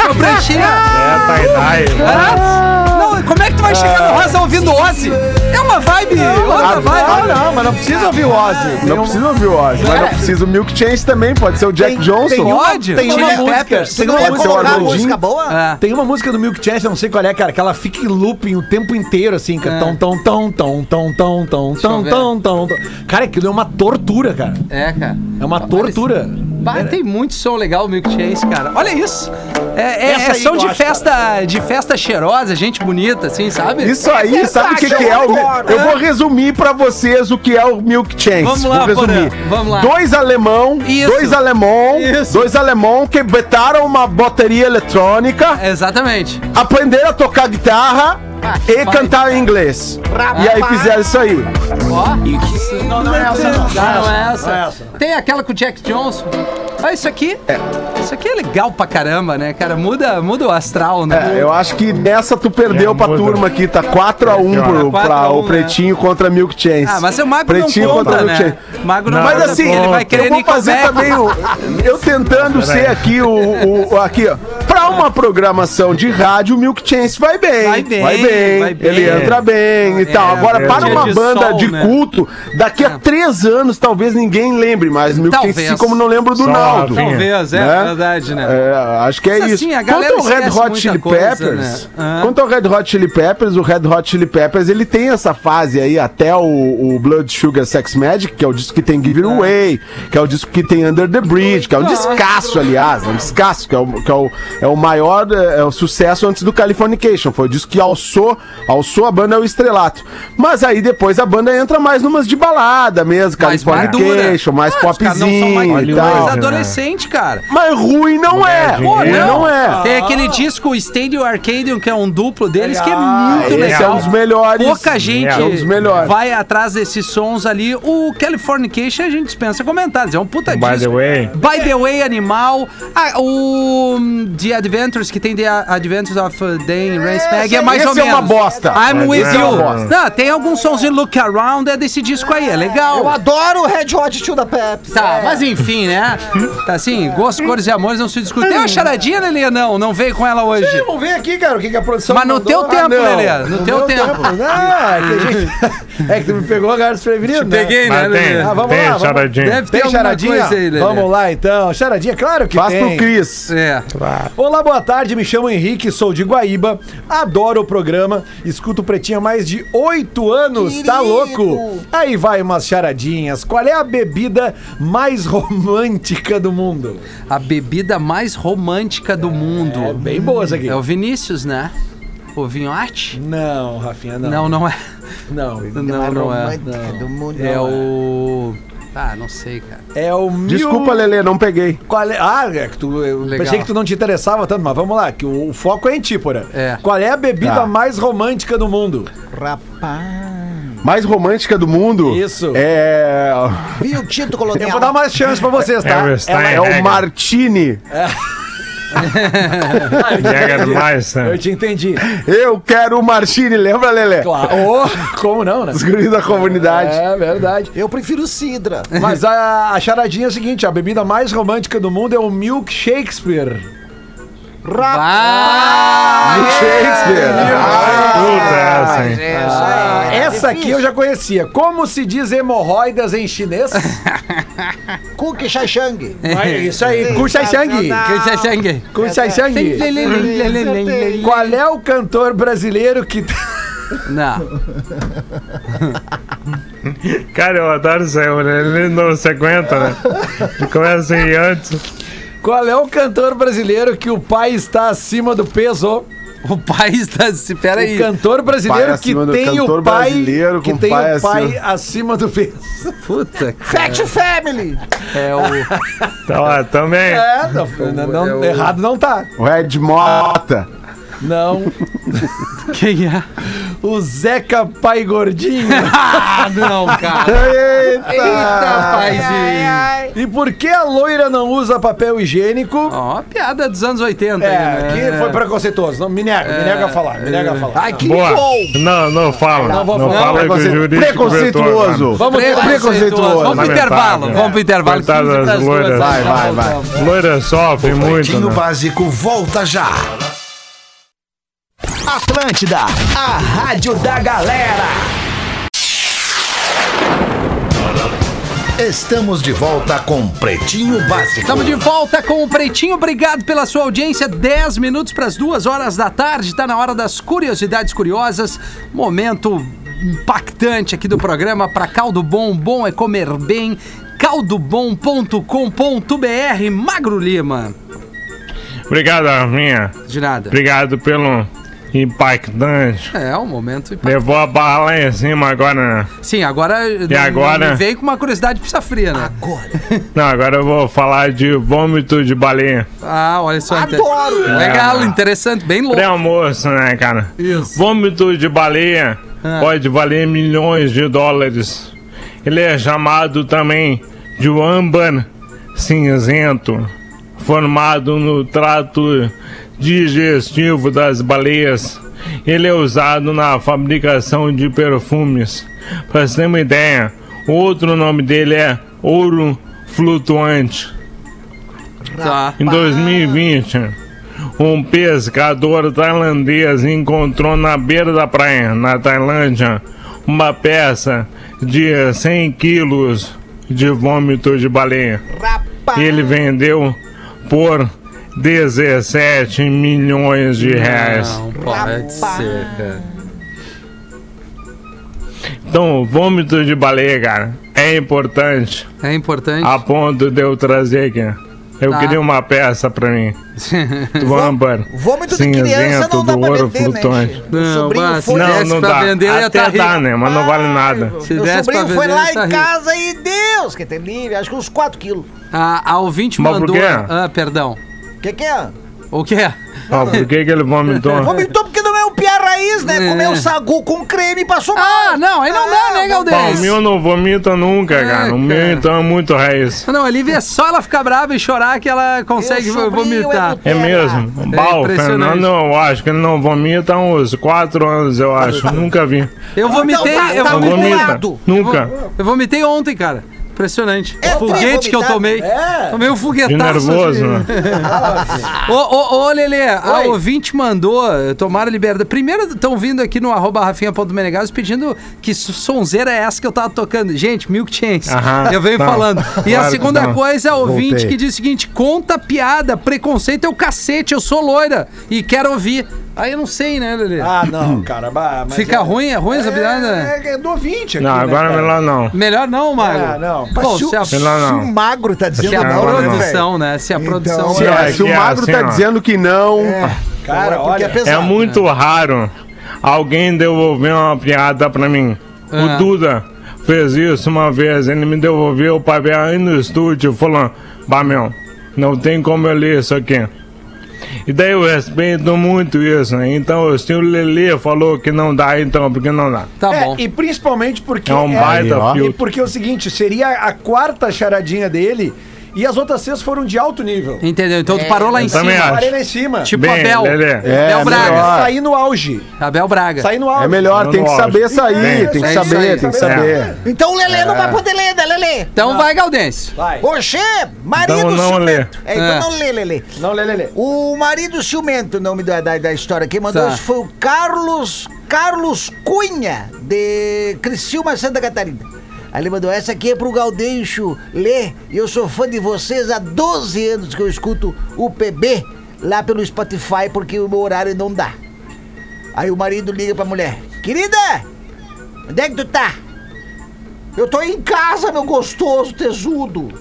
Com pranchinha. É, tie-dye. Ah, Não, como é que tu vai chegar no rosa ouvindo Ozzy? É uma vibe, outra Ah, vibe. Não, não, mas não precisa ouvir o Ozzy. Tem Não um- precisa ouvir o Ozzy, mas não precisa o Milk Chance também, pode ser o Jack Tem- Johnson. tem uma- Pode. tem uma Chili música- Peppers. tem Não uma Pode ser o colocar Arnoldinho. música boa? É. Tem uma música do Milk Chance, eu não sei qual é, cara, que ela fica em looping o tempo inteiro, assim, cara. É. Tão, tão, tão, tão, tão, tão, tão, tão, tão, tão. Cara, aquilo é uma tortura, cara. É, cara. É uma tortura. Bah, tem muito som legal o Milk Chase, cara. Olha isso. É, é, Essa é som de festa, de festa cheirosa, gente bonita, assim, sabe? Isso aí, sabe o que, que é o. Eu vou resumir pra vocês o que é o Milk Chance. Vamos lá, vou resumir. Vamos lá. Dois alemão, Isso. dois alemão, Isso. dois alemão que botaram uma bateria eletrônica, Exatamente. aprenderam a tocar guitarra e cantar em inglês. E aí fizeram isso aí. Ó. Não, não é essa, não. Não, é. Não é essa. Tem aquela com o Jack Johnson. Olha isso aqui. Isso aqui é legal pra caramba, né, cara? Muda, muda o astral, né? É, eu acho que nessa tu perdeu É, pra muda. turma aqui, tá 4x1 É, pro, quatro pra a um, o Pretinho contra Milk Chance. Ah, mas o Magro Pretinho não contra conta, Milk né? Chance. Magro não, Não, Mas assim, ele vai querer eu vou fazer também o. Eu tentando ser aqui o, o- o- Aqui, ó. Pra uma programação de rádio, o Milk Chance vai bem. Vai bem, Vai bem. vai bem. Ele entra bem e tal. Agora, é para uma de banda sol, de né? culto, daqui a três anos, talvez ninguém lembre mais. Milk. Chance, assim como não lembro do Só Naldo. Rafinha. Talvez, é Né? verdade, né? É, acho que é Mas, isso. assim, a galera Quanto ao Red Hot Chili coisa, Peppers, né? Ah. quanto ao Red Hot Chili Peppers, o Red Hot Chili Peppers, ele tem essa fase aí até o, o Blood Sugar Sex Magic, que é o disco que tem Give It Away, que é o disco que tem Under the Bridge, que é um descasso, aliás, é um descasso, que é o, que é o, é o maior é, o sucesso antes do Californication. Foi o disco que alçou, alçou a banda ao estrelato. Mas aí depois a banda entra mais numas de balada mesmo, Mais Californication, mais. Ah, são popzinho mais e tal. Mais adolescente, cara. Mas ruim não é. Pô, Ruim não. não é. Tem aquele disco Stadium Arcadium, que é um duplo deles, que é muito Esse é legal. um dos melhores. Pouca gente É um dos melhores. vai atrás desses sons ali. O Californication a gente dispensa comentários. É um puta By the disco. way. By the way, Animal. Ah, o hum, The Adventures, que tem The Adventures of uh, Dan Raceback, é mais esse ou é menos. uma bosta. I'm Mas with é you. uma bosta. Não, tem alguns sons de Look Around, é desse disco aí, é legal. Eu adoro o Red Hot Chili Peppers. Tá, É. mas enfim, né? Tá assim, gostos, cores e amores não se discutem. Tem uma charadinha, Lelê? Não, não veio com ela hoje. Vamos ver aqui, cara, o que, que a produção Mas no mandou. teu tempo, não. Lelê, no teu meu tempo. Não, é que a gente... é que tu me pegou agora desprevenido, né? Peguei, né, Lelê? tem, Ah, vamos tem lá, vamos- charadinha. Deve ter Tem charadinha? coisa aí, Lelê. Vamos lá, então. Charadinha, claro que Faz tem. pro Cris. É. Olá, boa tarde, me chamo Henrique, sou de Guaíba, adoro o programa, escuto o Pretinho há mais de oito anos, tá Querido. louco? Aí vai umas charadinhas, qual é a bebida mais romântica do mundo? A bebida mais romântica do mundo. É bem boa essa aqui. É o Vinícius, né? O Vinhote? Não, Rafinha, não. Não, não é. Não, Não, não é. romântica do mundo. É não o. Ah, não sei, cara. é o mil... Desculpa, Lelê, não peguei. Qual é... Ah, é que tu, eu Legal. pensei que tu não te interessava tanto, mas vamos lá, que o, o foco é em ti, porra. É. Qual é a bebida Tá. mais romântica do mundo? Rapaz. Mais romântica do mundo. Isso. É. Viu o Tito Colonial? Eu vou dar mais chance pra vocês, tá? Ela- É o. Martini. Jägermeister. Eu te entendi. Eu quero o Martini, lembra, Lelê? Claro. Oh, como não, né? Os guris da comunidade. É verdade. Eu prefiro Sidra. Mas a, a charadinha é a seguinte: a bebida mais romântica do mundo é o Milk Shakespeare. Ah! Shakespeare. Puta, essa, hein? Ah, essa aqui eu já conhecia. Como se diz hemorroidas em chinês? Cookie Shai Shang. É isso aí, Ku Shai Shang. Ku Shai Shang. Qual é o cantor brasileiro que. Não. Cara, eu adoro isso aí, né? ele não se aguenta, né? Ele começa a ir antes. Qual é o cantor brasileiro que o pai está acima do peso? O pai está. Se, pera aí. O cantor brasileiro Pai que tem o pai que tem pai o pai acima. acima do peso. Puta. Fat Family. É o. Tá lá, também. É, não, não- não- é o- errado não tá. O Red Mota. Não. Quem é? O Zeca Pai Gordinho. Ah, não, cara. Eita! paizinho. e por que a loira não usa papel higiênico? Ó, piada dos anos 80. É, aí, né? que foi preconceituoso. Não, me nega, me nega a falar, me nega a falar. Ai, que Boa. bom. Não, não fala. Não Não, falar. fala que o Preconce- Preconceituoso. Vamos Preconceituoso. preconceituoso. Vamos pro intervalo. Vamos pro intervalo. Coitadas 15 pras loiras. Vai, vai, vai. agora. Loira sofre muito, Pretinho né? Básico volta já. Atlântida, a rádio da galera. Estamos de volta com Pretinho Básico. Estamos de volta com o Pretinho. Obrigado pela sua audiência. 10 minutos para as 2 horas da tarde. Está na hora das curiosidades curiosas. Momento impactante aqui do programa para Caldo Bom. Bom é comer bem. caldobom.com.br Magro Lima. Obrigado, Rafinha. De nada. Obrigado pelo impactante. É, um momento impactante. Levou a barra lá em cima agora, né? Sim, agora. E agora? Veio com uma curiosidade pizza fria, né? Não, agora eu vou falar de vômito de baleia. Ah, olha só. Adoro. Legal, interessante, bem louco. Pré-almoço, né, cara? Isso. Vômito de baleia Ah. pode valer milhões de dólares. Ele é chamado também de âmbar cinzento, formado no trato digestivo das baleias. Ele é usado na fabricação de perfumes. Para você ter uma ideia, outro nome dele é ouro flutuante. Tá. Em 2020, um pescador tailandês encontrou na beira da praia, na Tailândia, uma peça de 100 quilos de vômito de baleia. Rapaz. Ele vendeu por 17 milhões de reais. Não pode ser, cara. Então, o vômito de baleia, cara, é importante É importante. a ponto de eu trazer aqui. Eu Tá. queria uma peça pra mim. Do âmbar. Vômito de criança não dá pra ouro vender, né? flutuante. O Não, sobrinho mas foi... Não, não pra dá. vender, Até tá dá, rico. né? Mas não vale nada. Se Meu desse pra sobrinho foi vender, lá ele tá em rico. casa e Deus, que tem livre, acho que uns 4 quilos. A, a ouvinte Mas por mandou. quê? Ah, perdão. O que que é? O que é? Ó, por que, que ele vomitou? Vomitou porque não é o pia raiz, né? É. Comeu sagu com creme e passou mal. Ah, não, aí não dá, né, Bom, o Galdês? meu não vomita nunca, É, cara. O meu então é muito raiz. Não, ali é só ela ficar brava e chorar que ela consegue vomitar. é É mesmo? É o impressionante. Fernando, eu acho que ele não vomita há uns 4 anos, eu acho. Nunca vi. Eu vomitei, Então tá- eu, tá vomitei. Nunca. eu vomitei ontem, cara. Impressionante. É, o foguete que eu tomei. É. Tomei um De foguetaço. nervoso, de- né? Ô, ô, ô, Lelê, a ouvinte mandou tomar a liberdade. Primeiro, estão vindo aqui no arroba rafinha.menegados pedindo que so- sonzeira é essa que eu tava tocando. Gente, Milk Chains. Aham, eu venho tá. falando. E a Claro que segunda coisa é a ouvinte Voltei. que diz o seguinte: conta piada, preconceito é o cacete, eu sou loira e quero ouvir. Aí eu não sei, né, Lelê? Ah, não, cara. mas Fica é- ruim, é ruim essa piada? É, é do ouvinte aqui, Não, né, agora é cara? melhor não. Melhor não, Mago. Ah, não. Pô, se, a, se o magro tá dizendo se a Não, não, não, né, produção, né? Se a produção. Se, É, é, se o é magro assim, tá ó. dizendo que não. Cara, olha. é pesado. É muito raro alguém devolver uma piada pra mim. Ah. O Duda fez isso uma vez, ele me devolveu o papel aí no estúdio, falando: Bah, meu, não tem como eu ler isso aqui. E daí eu respeito muito isso, né? Então, se o Lelê falou que não dá, então, porque não dá. Tá É, bom. e principalmente porque. É um baita e filtro. porque é o seguinte, seria a quarta charadinha dele e as outras seis foram de alto nível. Entendeu? Então tu parou lá em eu também cima. acho. Parei lá em cima. Tipo Bem, Abel. Lelê. É, Abel Braga. melhor. Saí no auge. Abel Braga. Saí no auge. É melhor, tem que saber sair, Bem, tem que é isso saber, aí. tem que É. saber. Então o Lelê não vai poder ler, né, Lelê? Então vai, Galdense. Vai. Oxê, marido Então não ciumento. É, então É. não lê, Lelê. Não, lê, lê, lê. O marido ciumento, o nome da, da, da história. Quem mandou Tá. isso foi o Carlos, Carlos Cunha, de Criciúma, Santa Catarina. Aí ele mandou, essa aqui é pro Gaudêncio ler. E eu sou fã de vocês há 12 anos que eu escuto o PB lá pelo Spotify, porque o meu horário não dá. Aí o marido liga pra mulher, querida, onde é que tu tá? Eu tô em casa, meu gostoso tesudo.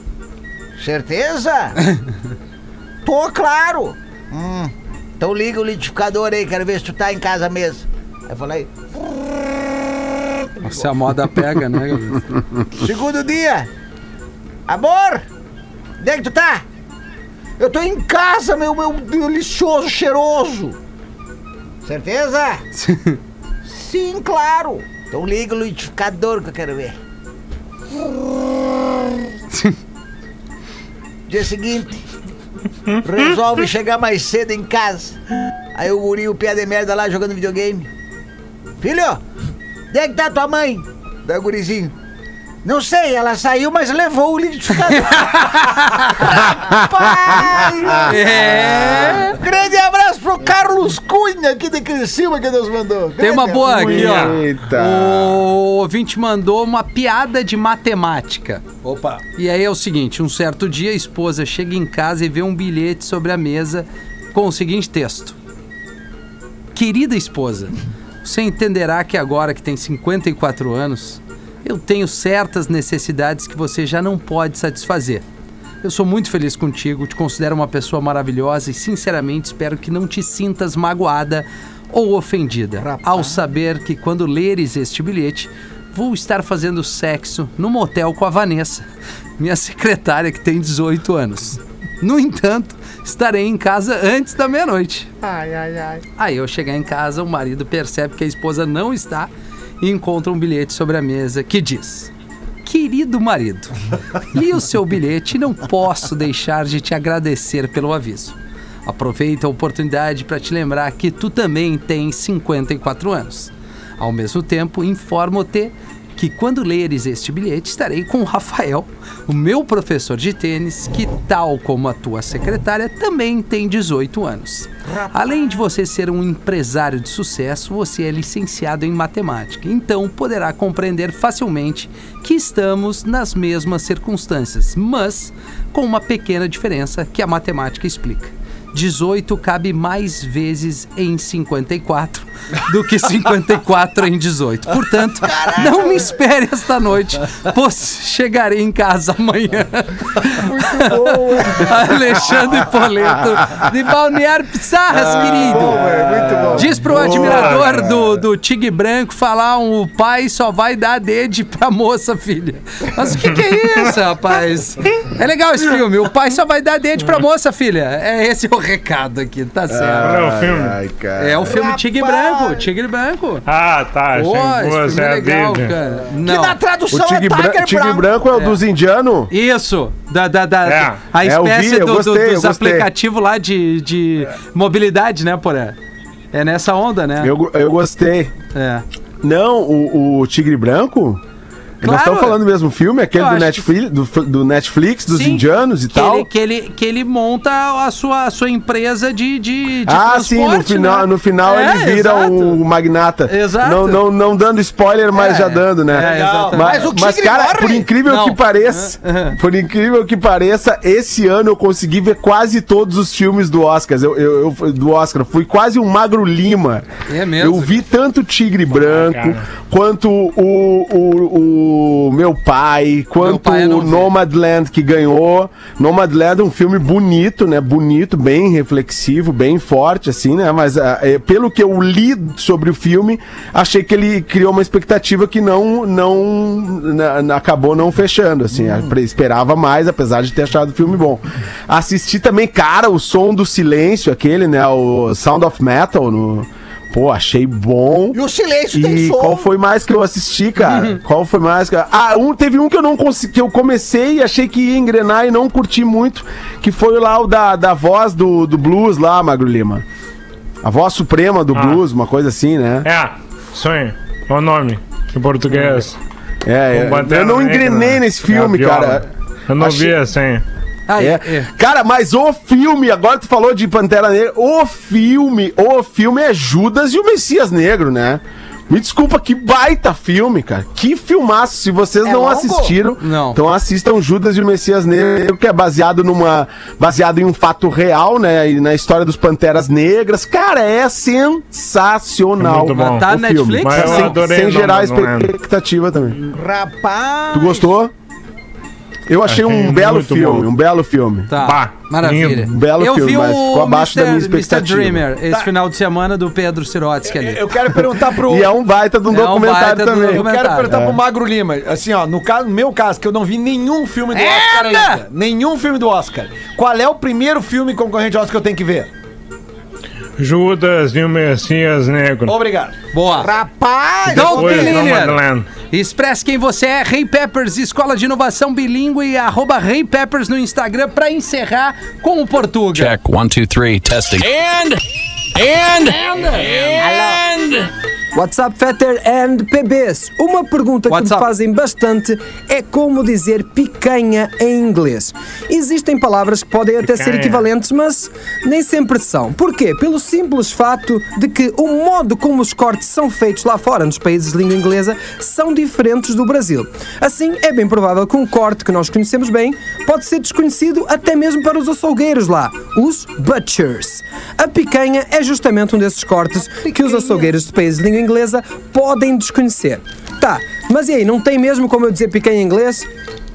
Certeza? Tô, claro. Hum, então liga o litificador aí, quero ver se tu tá em casa mesmo. Aí eu falei, Se a moda pega, né, segundo dia. Amor, onde é que tu tá? Eu tô em casa, meu, meu delicioso, cheiroso. Certeza? Sim, claro. Então liga o litificador que eu quero ver. Dia seguinte, resolve chegar mais cedo em casa. Aí o guri, o pé de merda lá jogando videogame. Filho, onde é que tá tua mãe? Da gurizinho. Não sei, ela saiu, mas levou o liquidificador. Rapaz! É. Grande abraço pro Carlos Cunha aqui de Criciúma que Deus mandou. Tem uma Grande boa aqui, ó. Eita. O ouvinte mandou uma piada de matemática. Opa. E aí é o seguinte: um certo dia a esposa chega em casa e vê um bilhete sobre a mesa com o seguinte texto: Querida esposa, você entenderá que agora que tem 54 anos, eu tenho certas necessidades que você já não pode satisfazer. Eu sou muito feliz contigo, te considero uma pessoa maravilhosa e sinceramente espero que não te sintas magoada ou ofendida ao saber que quando leres este bilhete, vou estar fazendo sexo no motel com a Vanessa, minha secretária que tem 18 anos. No entanto, estarei em casa antes da meia-noite. Ai, ai, ai. Aí eu chegar em casa, o marido percebe que a esposa não está e encontra um bilhete sobre a mesa que diz: Querido marido, li o seu bilhete e não posso deixar de te agradecer pelo aviso. Aproveita a oportunidade para te lembrar que tu também tens 54 anos. Ao mesmo tempo, informo-te que quando leres este bilhete estarei com o Rafael, o meu professor de tênis, que tal como a tua secretária também tem 18 anos. Além de você ser um empresário de sucesso, você é licenciado em matemática, então poderá compreender facilmente que estamos nas mesmas circunstâncias, mas com uma pequena diferença que a matemática explica. 18 cabe mais vezes em 54 do que 54 em 18. Portanto, não me espere esta noite, pois chegarei em casa amanhã. Muito bom. Alexandre Poleto, de Balneário Pissarras, querido. muito bom. Diz pro admirador do, do Tigre Branco falar um, o pai só vai dar dede pra moça, filha. Mas o que, que é isso, rapaz? É legal esse filme. O pai só vai dar dede pra moça, filha. É esse o recado aqui, tá certo. Qual é o filme? Ai, cara. É o filme Tigre Branco. Tigre Branco. Ah, tá. Pô, que esse filme é é legal, cara. Que Não. na O tradução Tigre, é Tiger Tigre Brown. Branco é o dos indianos? Isso, da, da, da- É. a É, eu espécie vi, do- gostei, eu dos gostei. aplicativos lá de, de mobilidade, né, Poré? É nessa onda, né? Eu, eu gostei. É. Não, o, o Tigre Branco? Claro. Nós estamos falando do mesmo filme, aquele do Netflix, do, do Netflix, dos Sim, indianos e que tal. Ele, que, ele, que ele monta a sua, a sua empresa de, de, de ah, sim, no transporte, final, né? no final É, ele vira exato. um magnata. Exato. Não, não, não dando spoiler, mas É, já dando, né? é, exatamente. mas, Mas o mas, tigre cara, morre? por incrível Não. que pareça, Uhum. por incrível que pareça, esse ano eu consegui ver quase todos os filmes do Oscar. Eu, eu, eu- do Oscar. Fui quase um Magro Lima. É mesmo? Eu vi tanto Tigre Branco, cara. quanto o, o, o Meu Pai, quanto Pai eu não o vi. Nomadland que ganhou. Nomadland é um filme bonito, né? Bonito, bem reflexivo, bem forte, assim, né? Mas ah, é, pelo que eu li sobre o filme, achei que ele criou uma expectativa que não, não na- acabou não fechando, assim. Hum. Eu Esperava mais, apesar de ter achado o filme bom. Assisti também, cara, o som do silêncio, aquele, né? O Sound of Metal no. Pô, achei bom. E o silêncio tem E som. qual foi mais que eu assisti, cara? qual foi mais que. Ah, um, teve um que eu não consegui, que eu comecei e achei que ia engrenar e não curti muito, que foi lá o da, da voz do, do blues lá, Magro Lima. A voz suprema do Ah. blues, uma coisa assim, né? É, sonho. O nome em português. É, é, eu não engrenei nesse a filme, viola. cara. Eu não Achei- vi assim. Aí, É. é. Cara, mas o filme, agora tu falou de Pantera Negra, o filme, o filme é Judas e o Messias Negro, né? Me desculpa, que baita filme, cara. Que filmaço. Se vocês É não longo? assistiram, Não. então assistam Judas e o Messias Negro, que é baseado numa baseado em um fato real, né, e na história dos Panteras Negras. Cara, é sensacional. É bom. Tá o na filme. Netflix? Mas eu sem, adorei sem gerar não lembro. expectativa também. Rapaz. Tu gostou? Eu achei, um belo filme, bom. um belo filme. Tá. Bah, Maravilha. lindo. Um belo eu filme, vi mas ficou abaixo da minha Mr. Mr. expectativa. Dreamer esse final de semana do Pedro Sirotsky ali. Eu quero perguntar pro. E é um baita de um É um documentário um também. Eu documentário. quero perguntar É. pro Magro Lima, assim, ó, no, caso, no meu caso, que eu não vi nenhum filme do Oscar Eita! ainda. Nenhum filme do Oscar. Qual é o primeiro filme concorrente ao Oscar que eu tenho que ver? Judas e o Messias Negro. Obrigado. Boa. Rapaz. Depois. Expresse quem você é, Rei Peppers, Escola de Inovação Bilíngue e arroba Rei Peppers no Instagram pra encerrar com o Portuga. Check one, two, three, testing. And and and WhatsApp Fetter and PBs. Uma pergunta que What's me up? fazem bastante é como dizer picanha em inglês. Existem palavras que podem até ser equivalentes, mas nem sempre são. Porquê? Pelo simples fato de que o modo como os cortes são feitos lá fora, nos países de língua inglesa, são diferentes do Brasil. Assim, é bem provável que um corte que nós conhecemos bem pode ser desconhecido até mesmo para os açougueiros lá, os butchers. A picanha é justamente um desses cortes que os açougueiros de países de língua inglesa podem desconhecer. Tá, mas e aí, não tem mesmo como eu dizer picanha em inglês?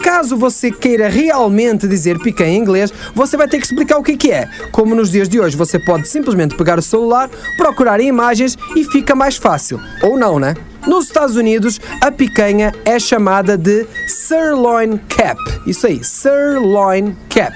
Caso você queira realmente dizer picanha em inglês, você vai ter que explicar o que que é. Como nos dias de hoje você pode simplesmente pegar o celular, procurar imagens e fica mais fácil. Ou não, né? Nos Estados Unidos, a picanha é chamada de sirloin cap. Isso aí, sirloin cap.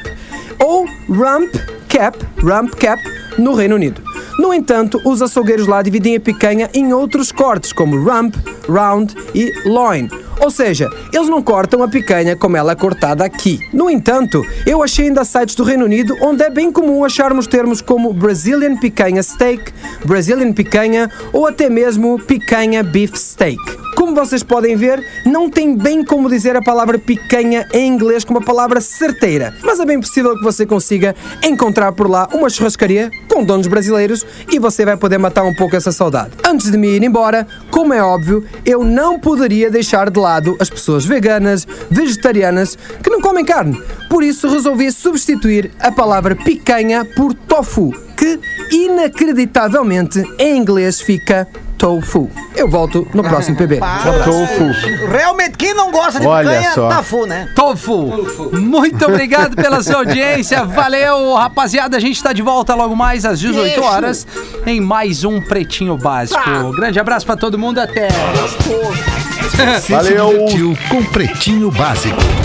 Ou rump cap, rump cap, no Reino Unido. No entanto, os açougueiros lá dividem a picanha em outros cortes, como rump, round e loin. Ou seja, eles não cortam a picanha como ela é cortada aqui. No entanto, eu achei ainda sites do Reino Unido onde é bem comum acharmos termos como Brazilian picanha steak, Brazilian picanha ou até mesmo picanha beef steak. Como vocês podem ver, não tem bem como dizer a palavra picanha em inglês com uma palavra certeira, mas é bem possível que você consiga encontrar por lá uma churrascaria com donos brasileiros e você vai poder matar um pouco essa saudade. Antes de me ir embora, como é óbvio, eu não poderia deixar de lado as pessoas veganas, vegetarianas que não comem carne. Por isso resolvi substituir a palavra picanha por tofu, que inacreditavelmente em inglês fica tofu. Eu volto no próximo PB. Tofu. Realmente, quem não gosta de Olha picanha, só. tá fu, né? Tofu. Muito obrigado pela sua audiência. Valeu, rapaziada. A gente tá de volta logo mais às 18 horas em mais um Pretinho Básico. Grande abraço pra todo mundo. Até. Valeu. com Pretinho Básico.